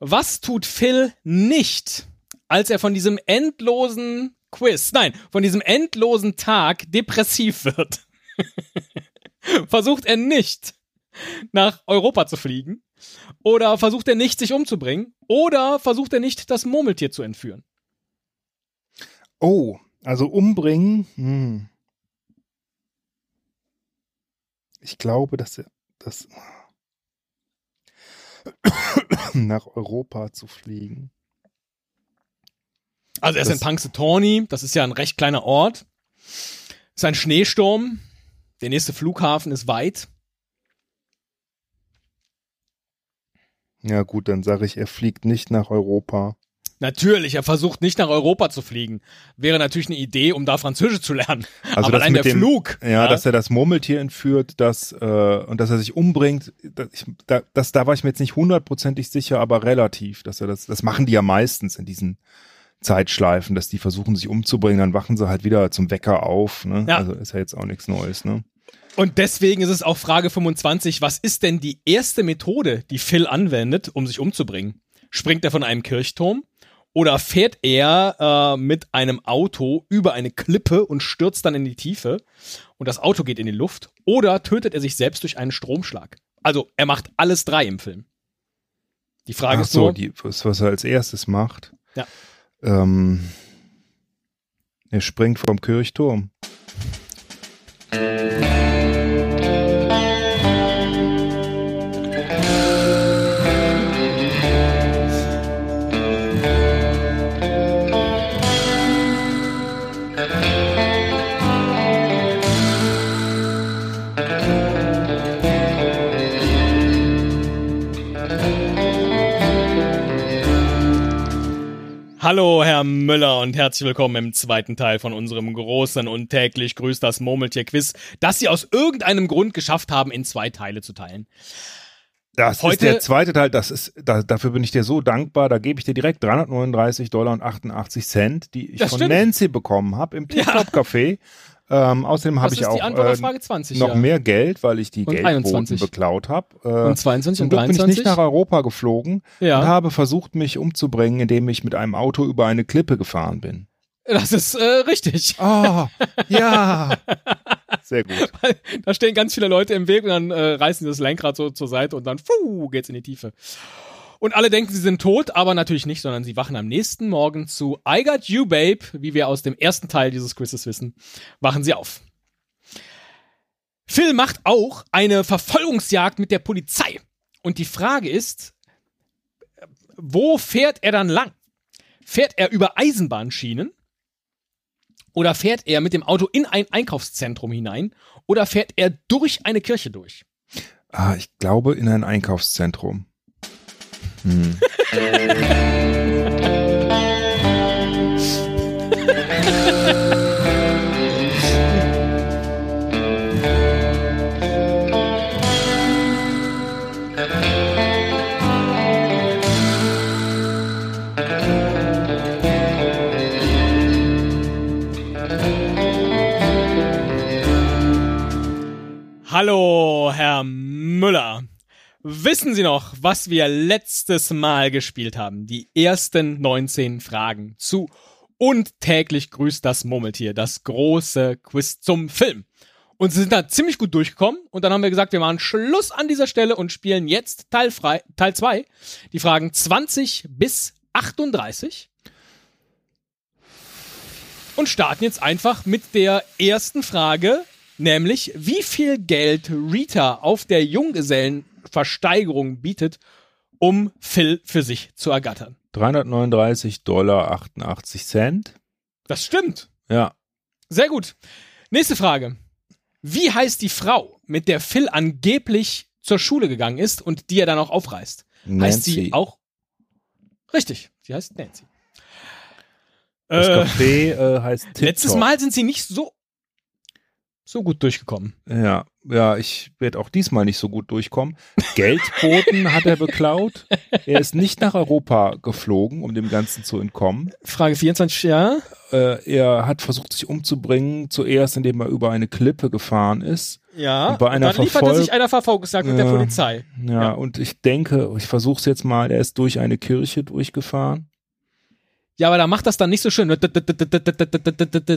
Was tut Phil nicht, als er von diesem endlosen Quiz, nein, von diesem endlosen Tag depressiv wird? Versucht er nicht nach Europa zu fliegen? Oder versucht er nicht, sich umzubringen? Oder versucht er nicht, das Murmeltier zu entführen? Oh, also umbringen. Hm. Ich glaube, dass er das nach Europa zu fliegen. Also er ist Das- in Punxsutawney, das ist ja ein recht kleiner Ort. Ist ein Schneesturm. Der nächste Flughafen ist weit. Ja gut, dann sage ich, er fliegt nicht nach Europa. Natürlich, er versucht nicht nach Europa zu fliegen. Wäre natürlich eine Idee, um da Französisch zu lernen. Also Aber allein der dem- Flug. Ja, dass er das Murmeltier entführt, dass äh, und dass er sich umbringt, das, ich, da, das, da war ich mir jetzt nicht hundertprozentig sicher, aber relativ, dass er das, das machen die ja meistens in diesen Zeitschleifen, dass die versuchen sich umzubringen, dann wachen sie halt wieder zum Wecker auf. Ne? Ja. Also ist ja jetzt auch nichts Neues. Ne? Und deswegen ist es auch Frage 25, was ist denn die erste Methode, die Phil anwendet, um sich umzubringen? Springt er von einem Kirchturm? Oder fährt er äh, mit einem Auto über eine Klippe und stürzt dann in die Tiefe und das Auto geht in die Luft? Oder tötet er sich selbst durch einen Stromschlag? Also er macht alles drei im Film. Die Frage Ach ist so, nur, die, was, was er als erstes macht. Ja. Ähm, er springt vom Kirchturm. Hallo, Herr Müller und herzlich willkommen im zweiten Teil von unserem großen und täglich grüßt das Murmeltier-Quiz, das Sie aus irgendeinem Grund geschafft haben, in zwei Teile zu teilen. Das Heute- ist der zweite Teil, das ist, da, dafür bin ich dir so dankbar, da gebe ich dir direkt 339 Dollar und 88 Cent, die ich von stimmt. Nancy bekommen habe im Ja. Ähm, außerdem habe ich auch äh, Frage 20. noch ja. mehr Geld, weil ich die Und Geldquoten 21. beklaut habe. Äh, Und 22 zum und Glück bin ich 23? nicht nach Europa geflogen und ja, habe versucht, mich umzubringen, indem ich mit einem Auto über eine Klippe gefahren bin. das ist äh, richtig. Oh, ja. Sehr gut. Da stehen ganz viele Leute im Weg und dann äh, reißen sie das Lenkrad so zur Seite und dann fuh, geht's in die Tiefe. Und alle denken, sie sind tot, aber natürlich nicht, sondern sie wachen am nächsten Morgen zu I Got You Babe, wie wir aus dem ersten Teil dieses Quizzes wissen, wachen sie auf. Phil macht auch eine Verfolgungsjagd mit der Polizei. Und die Frage ist, wo fährt er dann lang? Fährt er über Eisenbahnschienen? Oder fährt er mit dem Auto in ein Einkaufszentrum hinein? Oder fährt er durch eine Kirche durch? Ah, ich glaube in ein Einkaufszentrum. Hallo, Herr Müller. Wissen Sie noch, was wir letztes Mal gespielt haben? Die ersten 19 Fragen zu und täglich grüßt das Murmeltier, das große Quiz zum Film. Und Sie sind da ziemlich gut durchgekommen und dann haben wir gesagt, wir machen Schluss an dieser Stelle und spielen jetzt Teil frei, Teil 2, die Fragen 20 bis 38 und starten jetzt einfach mit der ersten Frage, nämlich wie viel Geld Rita auf der Junggesellenversteigerung bietet, um Phil für sich zu ergattern. 339 Dollar 88 Cent. Das stimmt. Ja. Sehr gut. Nächste Frage. Wie heißt die Frau, mit der Phil angeblich zur Schule gegangen ist und die er dann auch aufreißt? Nancy. Heißt sie auch? Richtig, sie heißt Nancy. Das Äh, Café äh, heißt Tip letztes Top. Mal sind sie nicht so so gut durchgekommen. Ja, ja, ich werde auch diesmal nicht so gut durchkommen. Geldboten hat er beklaut. Er ist nicht nach Europa geflogen, um dem Ganzen zu entkommen. Frage 24, ja. Äh, er hat versucht, sich umzubringen, zuerst indem er über eine Klippe gefahren ist. Ja. Und bei einer dann lieferte Verfolg- sich einer Verfolgungsjagd mit der Ja. Polizei. Ja, Ja. und ich denke, ich versuche es jetzt mal, er ist durch eine Kirche durchgefahren. Ja, aber da macht das dann nicht so schön,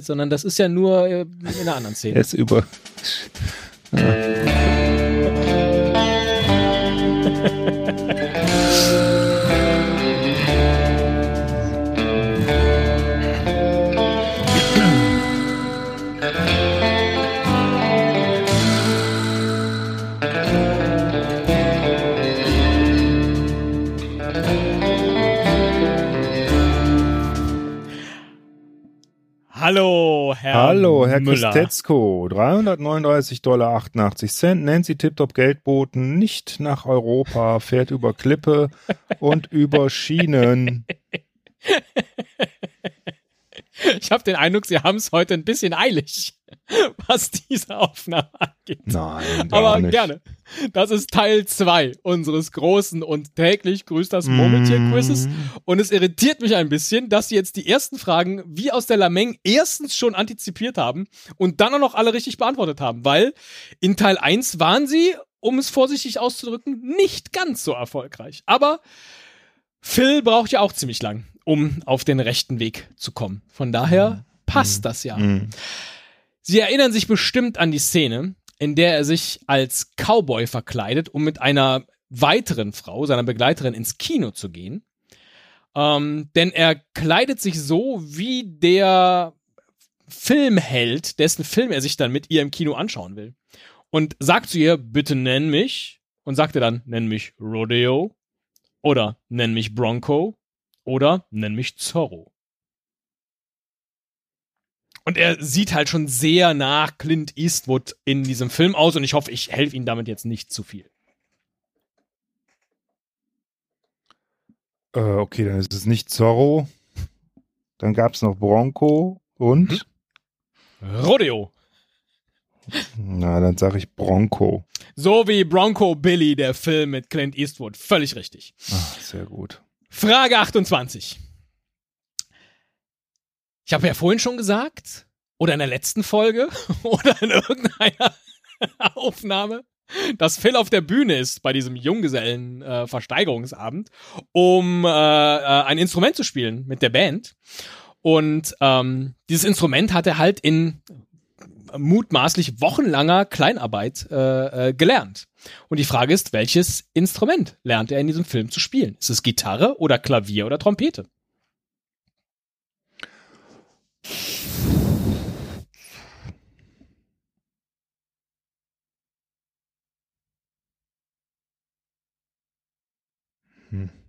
sondern das ist ja nur äh, in einer anderen Er Szene. ist über. Hallo, Herr Hallo, Herr Müller. Christetzko. 339 Dollar 88 Cent. Nancy Tiptop Geldboten nicht nach Europa, fährt über Klippe und über Schienen. Ich habe den Eindruck, Sie haben es heute ein bisschen eilig, was diese Aufnahme angeht. Nein, Aber nicht. gerne. Das ist Teil 2 unseres großen und täglich grüßt das Murmeltier-Quizzes. Mm. Und es irritiert mich ein bisschen, dass Sie jetzt die ersten Fragen wie aus der Lameng erstens schon antizipiert haben und dann auch noch alle richtig beantwortet haben, weil in Teil 1 waren Sie, um es vorsichtig auszudrücken, nicht ganz so erfolgreich. Aber Phil braucht ja auch ziemlich lang, um auf den rechten Weg zu kommen. Von daher passt das ja. Mm. Sie erinnern sich bestimmt an die Szene, in der er sich als Cowboy verkleidet, um mit einer weiteren Frau, seiner Begleiterin, ins Kino zu gehen. Ähm, denn er kleidet sich so wie der Filmheld, dessen Film er sich dann mit ihr im Kino anschauen will. Und sagt zu ihr, bitte nenn mich. Und sagt er dann, nenn mich Rodeo. Oder nenn mich Bronco. Oder nenn mich Zorro. Und er sieht halt schon sehr nach Clint Eastwood in diesem Film aus und ich hoffe, ich helfe Ihnen damit jetzt nicht zu viel. Äh, okay, dann ist es nicht Zorro. Dann gab es noch Bronco und. Rodeo. Na, dann sage ich Bronco. So wie Bronco Billy, der Film mit Clint Eastwood. Völlig richtig. Ah, sehr gut. Frage 28. Ich habe ja vorhin schon gesagt, oder in der letzten Folge, oder in irgendeiner Aufnahme, dass Phil auf der Bühne ist bei diesem Junggesellen-Versteigerungsabend, um äh, äh, ein Instrument zu spielen mit der Band. Und ähm, dieses Instrument hat er halt in mutmaßlich wochenlanger Kleinarbeit äh, äh, gelernt. Und die Frage ist, welches Instrument lernt er in diesem Film zu spielen? Ist es Gitarre oder Klavier oder Trompete? Hm.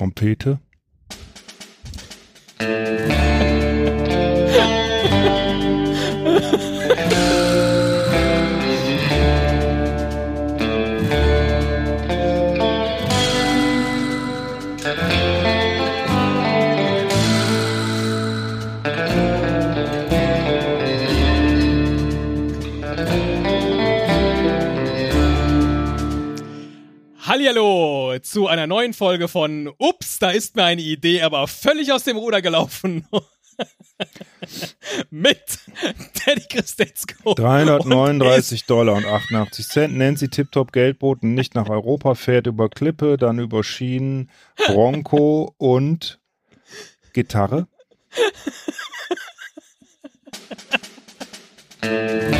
Trompete. Zu einer neuen Folge von Ups, da ist mir eine Idee, aber völlig aus dem Ruder gelaufen. Mit Teddy Christetzko. 339 Dollar und 88 Cent. Nancy Tiptop Geldboten nicht nach Europa, fährt über Klippe, dann über Schienen, Bronco und Gitarre.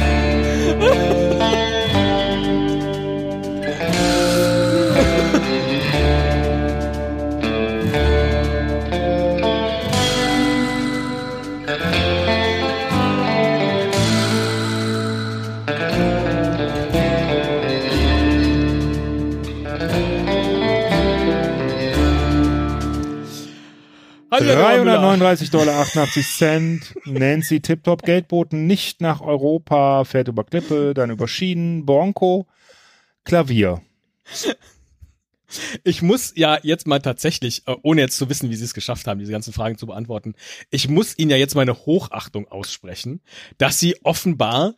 339 Dollar 88 Cent. Nancy Tiptop Geldboten nicht nach Europa, fährt über Klippe, dann über Schienen, Bronco, Klavier. Ich muss ja jetzt mal tatsächlich, äh, ohne jetzt zu wissen, wie sie es geschafft haben, diese ganzen Fragen zu beantworten, ich muss ihnen ja jetzt meine Hochachtung aussprechen, dass sie offenbar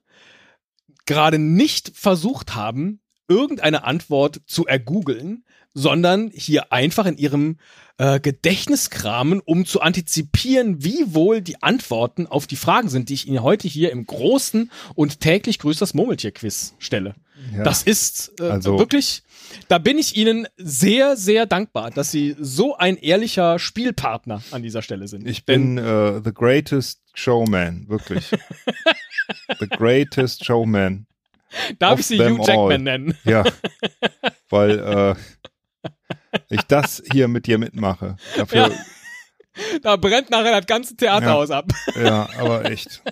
gerade nicht versucht haben, irgendeine Antwort zu ergoogeln, sondern hier einfach in ihrem äh, Gedächtnis kramen, um zu antizipieren, wie wohl die Antworten auf die Fragen sind, die ich Ihnen heute hier im großen und täglich grüßt das Murmeltier-Quiz stelle. Ja. Das ist äh, also, wirklich, da bin ich Ihnen sehr, sehr dankbar, dass Sie so ein ehrlicher Spielpartner an dieser Stelle sind. Ich bin uh, the greatest showman, wirklich. the greatest showman. Darf ich Sie Hugh Jackman all. nennen? Ja, weil äh, ich das hier mit dir mitmache. Dafür, ja. Da brennt nachher das ganze Theaterhaus ja. ab. Ja, aber echt.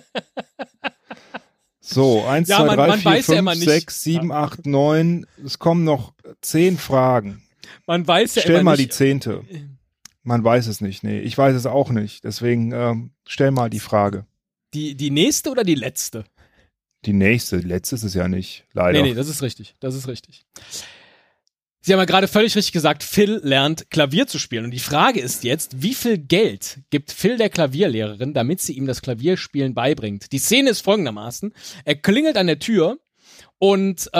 So, 1, ja, 2, 3, 4, 5, 6, 7, 8, 9. Es kommen noch zehn Fragen. Man weiß ja stell mal nicht. die zehnte. Man weiß es nicht. Nee, ich weiß es auch nicht. Deswegen ähm, stell mal die Frage. Die, die nächste oder die letzte? Die nächste. Letzte ist es ja nicht, leider. Nee, nee, das ist richtig. Das ist richtig. Sie haben ja gerade völlig richtig gesagt, Phil lernt Klavier zu spielen. Und die Frage ist jetzt, wie viel Geld gibt Phil der Klavierlehrerin, damit sie ihm das Klavierspielen beibringt? Die Szene ist folgendermaßen. Er klingelt an der Tür und äh,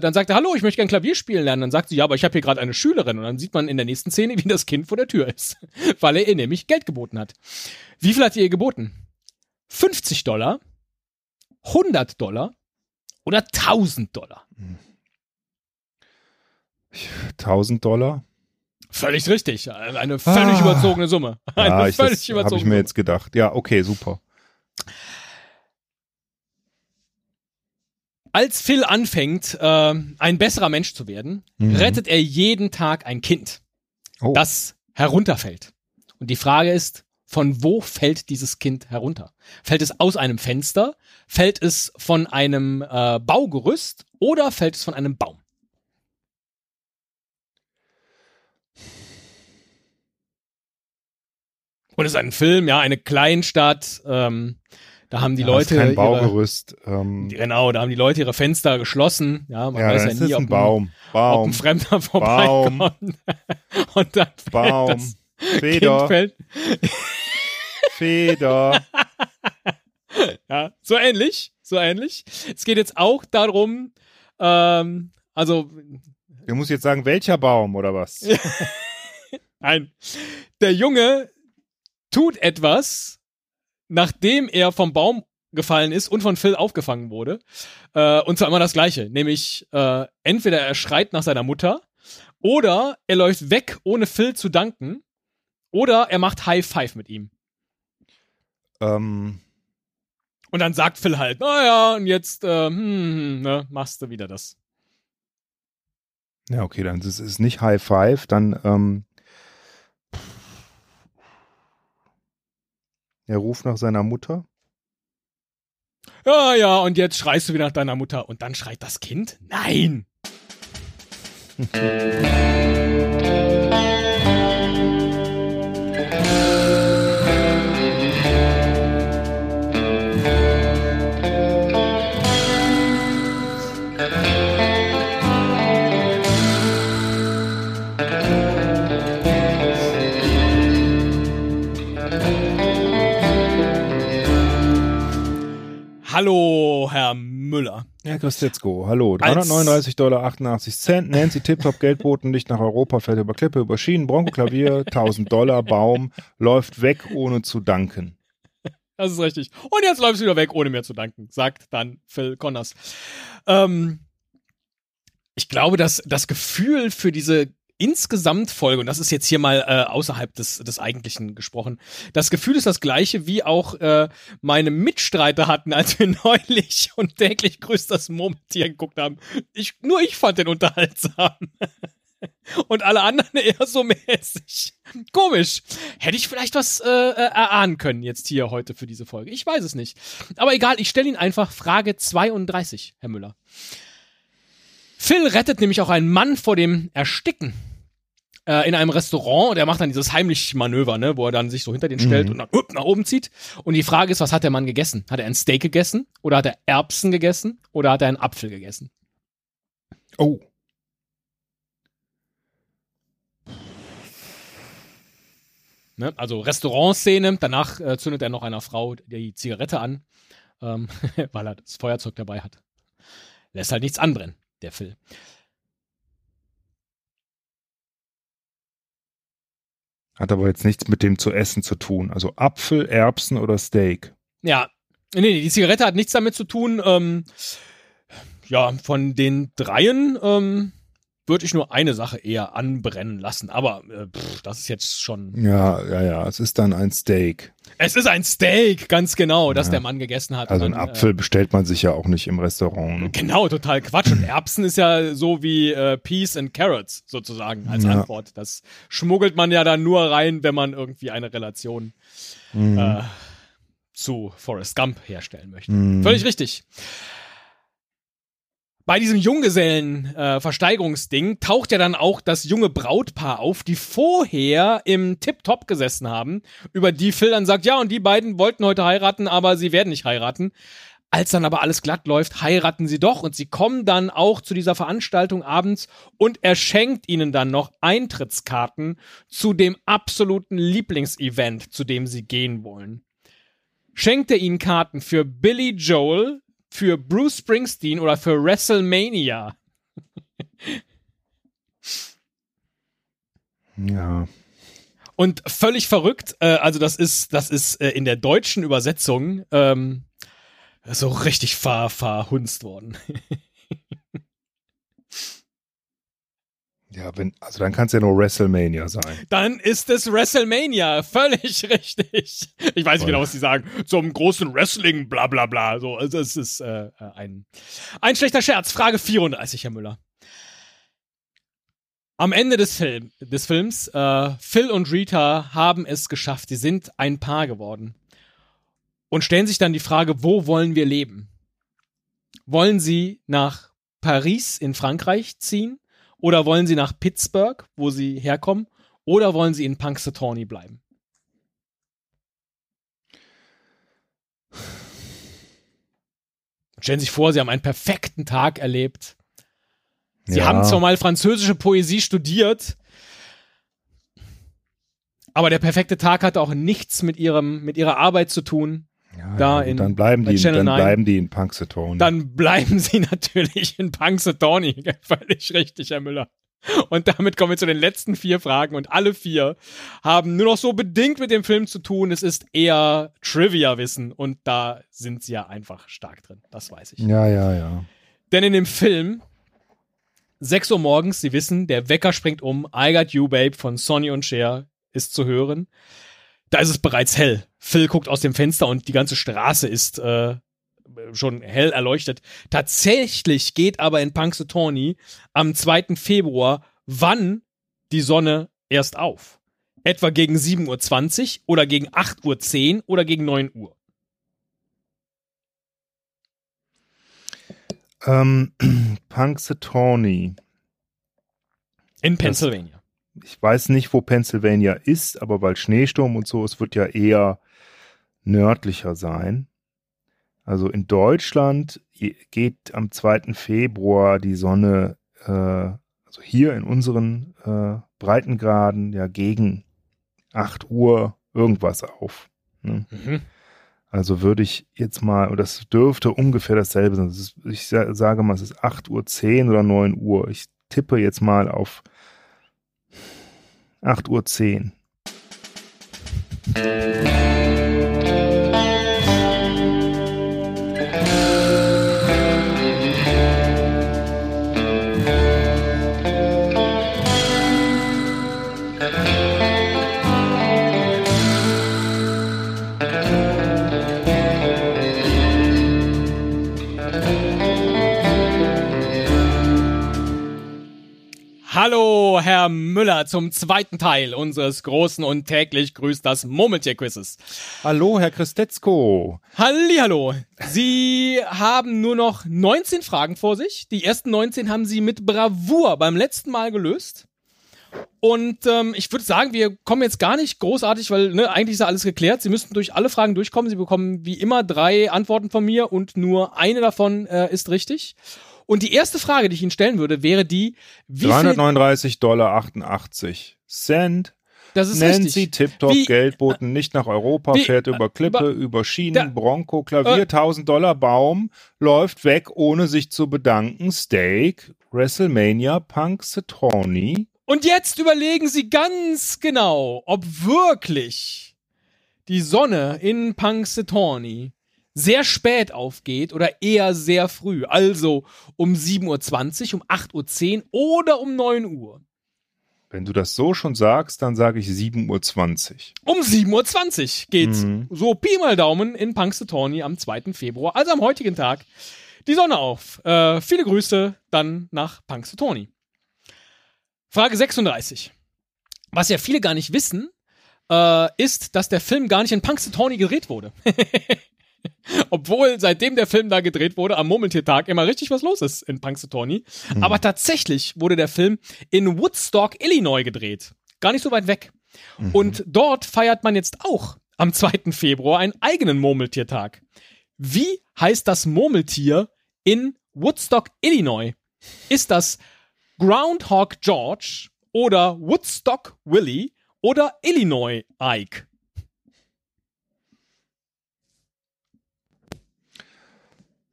dann sagt er, hallo, ich möchte gern Klavier spielen lernen. Dann sagt sie, ja, aber ich habe hier gerade eine Schülerin. Und dann sieht man in der nächsten Szene, wie das Kind vor der Tür ist, weil er ihr nämlich Geld geboten hat. Wie viel hat er ihr geboten? 50 Dollar, 100 Dollar oder 1000 Dollar? Hm. 1000 Dollar. Völlig richtig. Eine völlig ah. überzogene Summe. Eine ja, ich, völlig überzogene Habe ich mir jetzt gedacht. Ja, okay, super. Als Phil anfängt, äh, ein besserer Mensch zu werden, mhm. rettet er jeden Tag ein Kind, oh. das herunterfällt. Und die Frage ist, von wo fällt dieses Kind herunter? Fällt es aus einem Fenster? Fällt es von einem äh, Baugerüst? Oder fällt es von einem Baum? Und es ist ein Film, ja, eine Kleinstadt. Ähm, da haben die ja, Leute. Ist kein Baugerüst. Ihre, ähm, genau, da haben die Leute ihre Fenster geschlossen. Ja, man ja, weiß ja nie, ob ein, Baum. Baum. ob ein Fremder vorbeikommt. Baum. Und dann Baum. Das Feder. Feder. ja, so ähnlich. So ähnlich. Es geht jetzt auch darum, ähm, also. Du musst jetzt sagen, welcher Baum oder was? Nein. Der Junge tut etwas, nachdem er vom Baum gefallen ist und von Phil aufgefangen wurde. Äh, und zwar immer das Gleiche. Nämlich, äh, entweder er schreit nach seiner Mutter oder er läuft weg, ohne Phil zu danken. Oder er macht High Five mit ihm. Ähm. Und dann sagt Phil halt, naja, und jetzt äh, hm, hm, ne, machst du wieder das. Ja, okay, dann ist es nicht High Five, dann ähm, Er ruft nach seiner Mutter. Ja, ja, und jetzt schreist du wieder nach deiner Mutter. Und dann schreit das Kind? Nein! Hallo, Herr Müller. Ja, Christetzko, hallo. 339 Dollar 88 Cent. Nancy Tiptop Geldboten nicht nach Europa, fährt über Klippe, über Schienen, Bronco Klavier, 1000 Dollar, Baum, läuft weg, ohne zu danken. Das ist richtig. Und jetzt läufst du wieder weg, ohne mir zu danken, sagt dann Phil Connors. Ähm, ich glaube, dass das Gefühl für diese insgesamt Folge, und das ist jetzt hier mal äh, außerhalb des, des Eigentlichen gesprochen, das Gefühl ist das gleiche, wie auch äh, meine Mitstreiter hatten, als wir neulich und täglich grüßt das Murmeltier geguckt haben. Ich, nur ich fand den unterhaltsam. und alle anderen eher so mäßig. Komisch. Hätte ich vielleicht was äh, äh, erahnen können jetzt hier heute für diese Folge. Ich weiß es nicht. Aber egal, ich stelle Ihnen einfach Frage 32, Herr Müller. Phil rettet nämlich auch einen Mann vor dem Ersticken. äh, in einem Restaurant. Der macht dann dieses heimlich Manöver, ne, wo er dann sich so hinter den stellt Mhm. und dann up, nach oben zieht. Und die Frage ist, was hat der Mann gegessen? Hat er ein Steak gegessen? Oder hat er Erbsen gegessen? Oder hat er einen Apfel gegessen? Oh. Ne? Also Restaurantszene, danach äh, zündet er noch einer Frau die Zigarette an, ähm, weil er das Feuerzeug dabei hat. Lässt halt nichts anbrennen, der Phil. Hat aber jetzt nichts mit dem zu essen zu tun. Also Apfel, Erbsen oder Steak. Ja, nee, nee, die Zigarette hat nichts damit zu tun. Ähm, ja, von den dreien ähm, würde ich nur eine Sache eher anbrennen lassen. Aber äh, pff, das ist jetzt schon. Ja, ja, ja. Es ist dann ein Steak. Es ist ein Steak, ganz genau, das Ja. der Mann gegessen hat. Also einen Apfel bestellt man sich ja auch nicht im Restaurant. Äh, Ne? genau, total Quatsch. Und Erbsen ist ja so wie äh, Peas and Carrots sozusagen als Ja. Antwort. Das schmuggelt man ja dann nur rein, wenn man irgendwie eine Relation Mhm. äh, zu Forrest Gump herstellen möchte. Mhm. Völlig richtig. Bei diesem Junggesellen-Versteigerungsding taucht ja dann auch das junge Brautpaar auf, die vorher im Tip-Top gesessen haben, über die Phil dann sagt, ja, und die beiden wollten heute heiraten, aber sie werden nicht heiraten. Als dann aber alles glatt läuft, heiraten sie doch und sie kommen dann auch zu dieser Veranstaltung abends und er schenkt ihnen dann noch Eintrittskarten zu dem absoluten Lieblingsevent, zu dem sie gehen wollen. Schenkt er ihnen Karten für Billy Joel, für Bruce Springsteen oder für WrestleMania? Ja. Und völlig verrückt, äh, also das ist, das ist äh, in der deutschen Übersetzung ähm, so richtig ver verhunzt worden. Ja, wenn, also dann kann es ja nur WrestleMania sein. Dann ist es WrestleMania, völlig richtig. Ich weiß nicht genau, was die sagen. Zum großen Wrestling, bla bla bla. So, also es ist äh, ein, ein schlechter Scherz. Frage 34, Herr Müller. Am Ende des, Film, des Films, äh, Phil und Rita haben es geschafft. Sie sind ein Paar geworden. Und stellen sich dann die Frage, wo wollen wir leben? Wollen sie nach Paris in Frankreich ziehen? Oder wollen sie nach Pittsburgh, wo sie herkommen? Oder wollen sie in Punxsutawney bleiben? Stellen Sie sich vor, Sie haben einen perfekten Tag erlebt. Sie Ja. haben zwar mal französische Poesie studiert, aber der perfekte Tag hatte auch nichts mit ihrem, mit ihrer Arbeit zu tun. Ja, Da in- dann bleiben die, Channel dann 9. bleiben die in Punxsutawney. Dann bleiben Sie natürlich in Punxsutawney. Völlig richtig, Herr Müller. Und damit kommen wir zu den letzten vier Fragen und alle vier haben nur noch so bedingt mit dem Film zu tun. Es ist eher Trivia-Wissen und da sind sie ja einfach stark drin. Das weiß ich. ja, ja, ja. Denn in dem Film 6 Uhr morgens, Sie wissen, der Wecker springt um, I Got You Babe von Sonny und Cher ist zu hören. Da ist es bereits hell. Phil guckt aus dem Fenster und die ganze Straße ist äh, schon hell erleuchtet. Tatsächlich geht aber in Punxsutawney am 2. Februar, wann die Sonne erst auf. Etwa gegen 7.20 Uhr oder gegen 8.10 Uhr oder gegen 9 Uhr. Ähm, Punxsutawney. In Pennsylvania. Ich weiß nicht, wo Pennsylvania ist, aber weil Schneesturm und so, es wird ja eher nördlicher sein. Also in Deutschland geht am 2. Februar die Sonne, äh, also hier in unseren äh, Breitengraden, ja gegen 8 Uhr irgendwas auf. Ne? Mhm. Also würde ich jetzt mal, und das dürfte ungefähr dasselbe sein. Das ist, ich sa- sage mal, es ist 8.10 Uhr oder 9 Uhr. Ich tippe jetzt mal auf 8.10 Uhr. Hallo, Herr Müller, zum zweiten Teil unseres großen und täglich grüßt das Murmeltier-Quizzes. Hallo, Herr Christetzko. Hallihallo. Sie haben nur noch 19 Fragen vor sich. Die ersten 19 haben Sie mit Bravour beim letzten Mal gelöst. Und ähm, ich würde sagen, wir kommen jetzt gar nicht großartig, weil ne, eigentlich ist ja alles geklärt. Sie müssten durch alle Fragen durchkommen. Sie bekommen wie immer drei Antworten von mir und nur eine davon äh, ist richtig. Und die erste Frage, die ich Ihnen stellen würde, wäre die, wie 339 Dollar 88 Cent. Das ist Nancy richtig. Tiptop Wie- Geldboten nicht nach Europa, Wie- fährt über Klippe, über Schienen, Da- Bronco, Klavier, Äh. 1000 Dollar Baum, läuft weg, ohne sich zu bedanken, Steak, WrestleMania, Punk, Citroni. Und jetzt überlegen Sie ganz genau, ob wirklich die Sonne in Punxsutawney sehr spät aufgeht oder eher sehr früh. Also um 7.20 Uhr, um 8.10 Uhr oder um 9 Uhr. Wenn du das so schon sagst, dann sage ich 7.20 Uhr. Um 7.20 Uhr geht's Mhm. so Pi mal Daumen in Punxsutawney am 2. Februar, also am heutigen Tag, die Sonne auf. Äh, viele Grüße dann nach Punxsutawney. Frage 36. Was ja viele gar nicht wissen, äh, ist, dass der Film gar nicht in Punxsutawney gedreht wurde. Obwohl seitdem der Film da gedreht wurde, am Murmeltiertag immer richtig was los ist in Punxsutawney. Aber tatsächlich wurde der Film in Woodstock, Illinois gedreht. Gar nicht so weit weg. Und dort feiert man jetzt auch am 2. Februar einen eigenen Murmeltiertag. Wie heißt das Murmeltier in Woodstock, Illinois? Ist das Groundhog George oder Woodstock Willie oder Illinois Ike?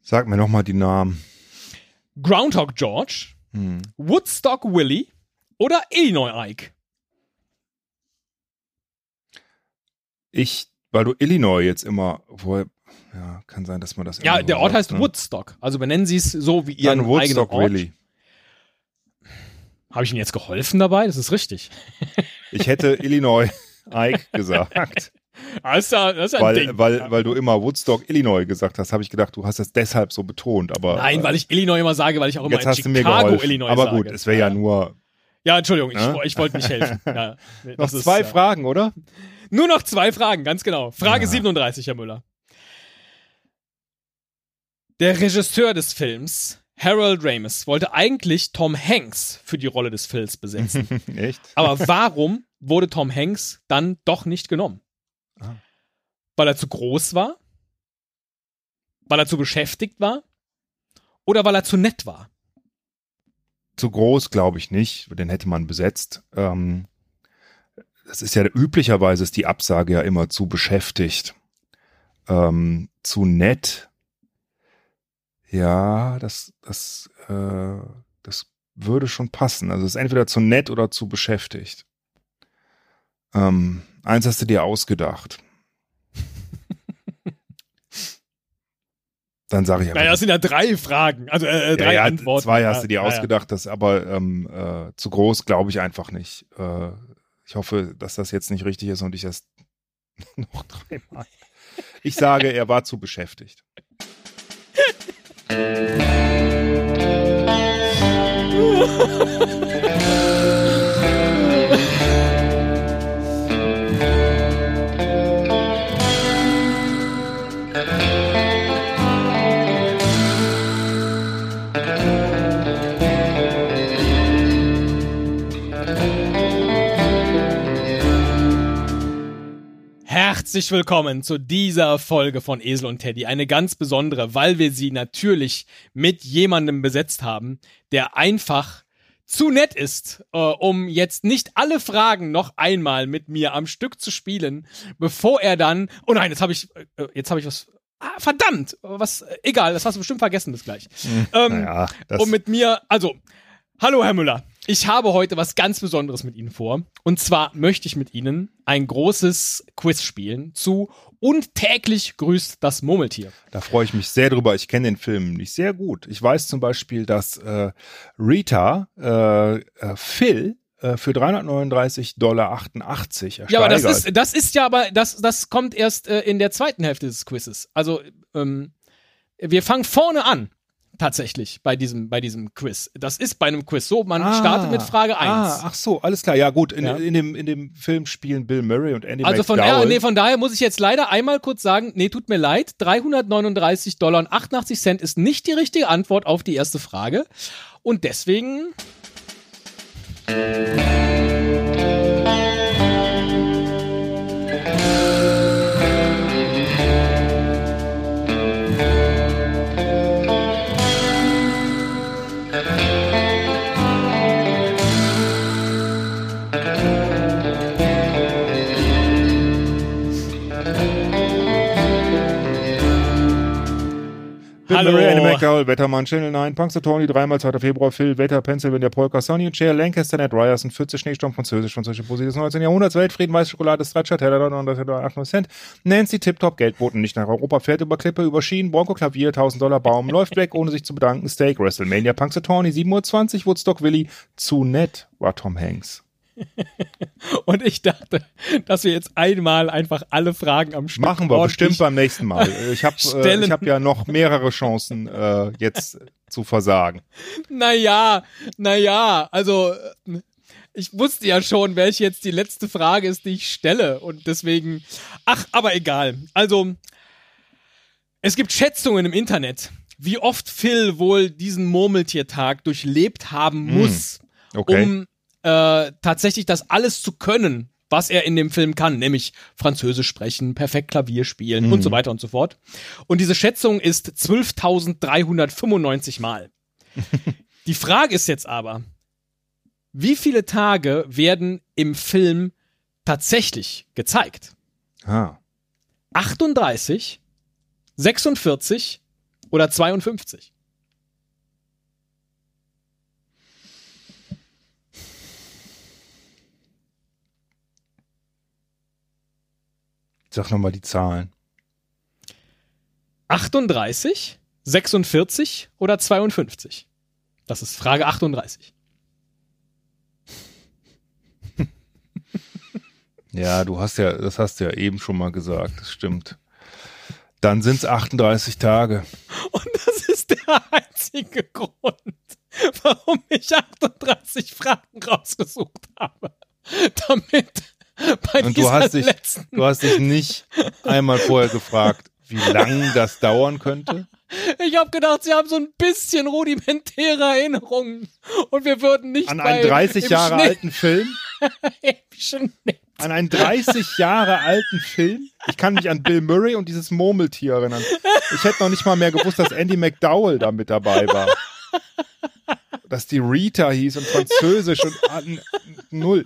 Sag mir nochmal die Namen. Groundhog George, Hm. Woodstock Willie oder Illinois Ike? Ich, weil du Illinois jetzt immer, wohl, ja, kann sein, dass man das Ja, der Ort sagt, heißt ne? Woodstock. Also benennen Sie es so wie Ihren Dann Woodstock eigenen Ort. Willie. Habe ich Ihnen jetzt geholfen dabei? Das ist richtig. Ich hätte Illinois Ike gesagt, Das ist ja, das ist ja ein weil, Ding. weil, Ja. weil du immer Woodstock Illinois gesagt hast, habe ich gedacht, du hast es deshalb so betont, aber Nein, äh, weil ich Illinois immer sage, weil ich auch immer jetzt in hast du mir Chicago. Illinois aber sage. gut, es wäre ja nur Ja, Entschuldigung, ich, Ne? ich wollte nicht helfen. Ja, noch das ist, zwei ja. Fragen, oder? Nur noch zwei Fragen, ganz genau. Frage Ja. 37, Herr Müller. Der Regisseur des Films, Harold Ramis, wollte eigentlich Tom Hanks für die Rolle des Phils besetzen. Echt? Aber warum wurde Tom Hanks dann doch nicht genommen? Weil er zu groß war? Weil er zu beschäftigt war? Oder weil er zu nett war? Zu groß, glaube ich nicht. Den hätte man besetzt. Ähm, das ist ja üblicherweise ist die Absage ja immer zu beschäftigt. Ähm, zu nett. Ja, das, das, äh, das würde schon passen. Also es ist entweder zu nett oder zu beschäftigt. Ähm, eins hast du dir ausgedacht. Dann sage ich aber Naja, das sind ja drei Fragen, also äh, drei ja, ja, Antworten. Zwei hast Ja, du dir ja, ja. ausgedacht, das aber ähm, äh, zu groß glaube ich einfach nicht. Äh, ich hoffe, dass das jetzt nicht richtig ist und ich das noch dreimal. Ich sage, er war zu beschäftigt. Herzlich willkommen zu dieser Folge von Esel und Teddy. Eine ganz besondere, weil wir sie natürlich mit jemandem besetzt haben, der einfach zu nett ist, äh, um jetzt nicht alle Fragen noch einmal mit mir am Stück zu spielen, bevor er dann. Oh nein, jetzt habe ich, äh, jetzt habe ich was. Ah, verdammt, was? Äh, egal, das hast du bestimmt vergessen bis gleich. Ähm, Naja, das, und mit mir, also, hallo Herr Müller. Ich habe heute was ganz Besonderes mit Ihnen vor. Und zwar möchte ich mit Ihnen ein großes Quiz spielen zu Und täglich grüßt das Murmeltier. da freue ich mich sehr drüber. Ich kenne den Film nicht sehr gut. Ich weiß zum Beispiel, dass äh, Rita äh, äh, Phil äh, für 339,88 Dollar ersteigert. Ja, aber das ist, das ist ja aber, das, das kommt erst äh, in der zweiten Hälfte des Quizzes. Also, ähm, wir fangen vorne an. Tatsächlich bei diesem, bei diesem Quiz. Das ist bei einem Quiz so, man Ah, startet mit Frage 1. Ah, ach so, alles klar. Ja, gut. In, Ja. in, dem, in dem Film spielen Bill Murray und Andy Also von, ja, nee, von daher muss ich jetzt leider einmal kurz sagen, nee, tut mir leid, 339 Dollar und 88 Cent ist nicht die richtige Antwort auf die erste Frage. Und deswegen Hallo. Murray, Andy McDowell, Wettermann, Channel 9, Punks Tony, dreimal 2. Februar, Phil, Wetter, Pennsylvania, Polka, Sonny und Cher, Lancaster, Ned Ryerson, 40 Schneesturm, Französisch, französische Poesie des 19. Jahrhunderts, Weltfrieden, Weiße Schokolade, Stracciatella, 908 Cent, Nancy, Tiptop, Geldboten, nicht nach Europa, fährt über Klippe, über Schienen, Bronco, Klavier, 1000 Dollar Baum, läuft weg, ohne sich zu bedanken, Steak, WrestleMania, Punks Tony, 7.20 Uhr, Woodstock, Willy, zu nett war Tom Hanks. Und ich dachte, dass wir jetzt einmal einfach alle Fragen am Stück Machen wir bestimmt beim nächsten Mal. Ich habe äh, ich hab ja noch mehrere Chancen, äh, jetzt zu versagen. Naja, naja, also äh, ich wusste ja schon, welche jetzt die letzte Frage ist, die ich stelle. Und deswegen, ach, aber egal. Also, es gibt Schätzungen im Internet, wie oft Phil wohl diesen Murmeltiertag durchlebt haben muss, Okay. um äh, tatsächlich das alles zu können, was er in dem Film kann, nämlich Französisch sprechen, perfekt Klavier spielen und so weiter und so fort. Und diese Schätzung ist 12.395 Mal. Die Frage ist jetzt aber, wie viele Tage werden im Film tatsächlich gezeigt? ah. 38, 46 oder 52? Sag nochmal die Zahlen. 38, 46 oder 52? Das ist Frage 38. Ja, du hast ja, das hast du ja eben schon mal gesagt, das stimmt. Dann sind's 38 Tage. Und das ist der einzige Grund, warum ich 38 Fragen rausgesucht habe. Damit bei Und du hast dich, letzten du hast dich nicht einmal vorher gefragt, wie lang das dauern könnte. Ich habe gedacht, sie haben so ein bisschen rudimentäre Erinnerungen und wir würden nicht An bei, einen 30 im Jahre Schnitt- alten Film? An einen 30 Jahre alten Film? Ich kann mich an Bill Murray und dieses Murmeltier erinnern. Ich hätte noch nicht mal mehr gewusst, dass Andy McDowell da mit dabei war. Dass die Rita hieß und Französisch und ah, n- null.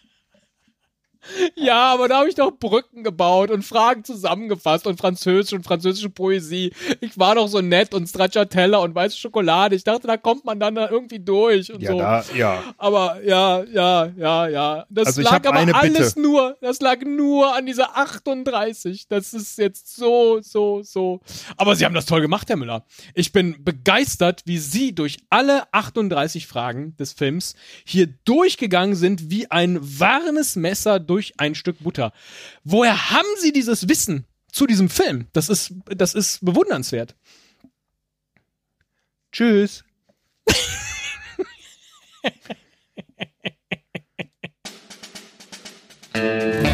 Ja, aber da habe ich doch Brücken gebaut und Fragen zusammengefasst und Französisch und französische Poesie. Ich war doch so nett und Stracciatella und weiße Schokolade. Ich dachte, da kommt man dann da irgendwie durch und Ja, so. da, ja. Aber ja, ja, ja, ja. Das Also lag aber alles Bitte. nur, das lag nur an dieser 38. Das ist jetzt so, so, so. Aber Sie haben das toll gemacht, Herr Müller. Ich bin begeistert, wie Sie durch alle 38 Fragen des Films hier durchgegangen sind wie ein warmes Messer durch ein Stück Butter. Woher haben sie dieses Wissen zu diesem Film? Das ist, das ist bewundernswert. Tschüss.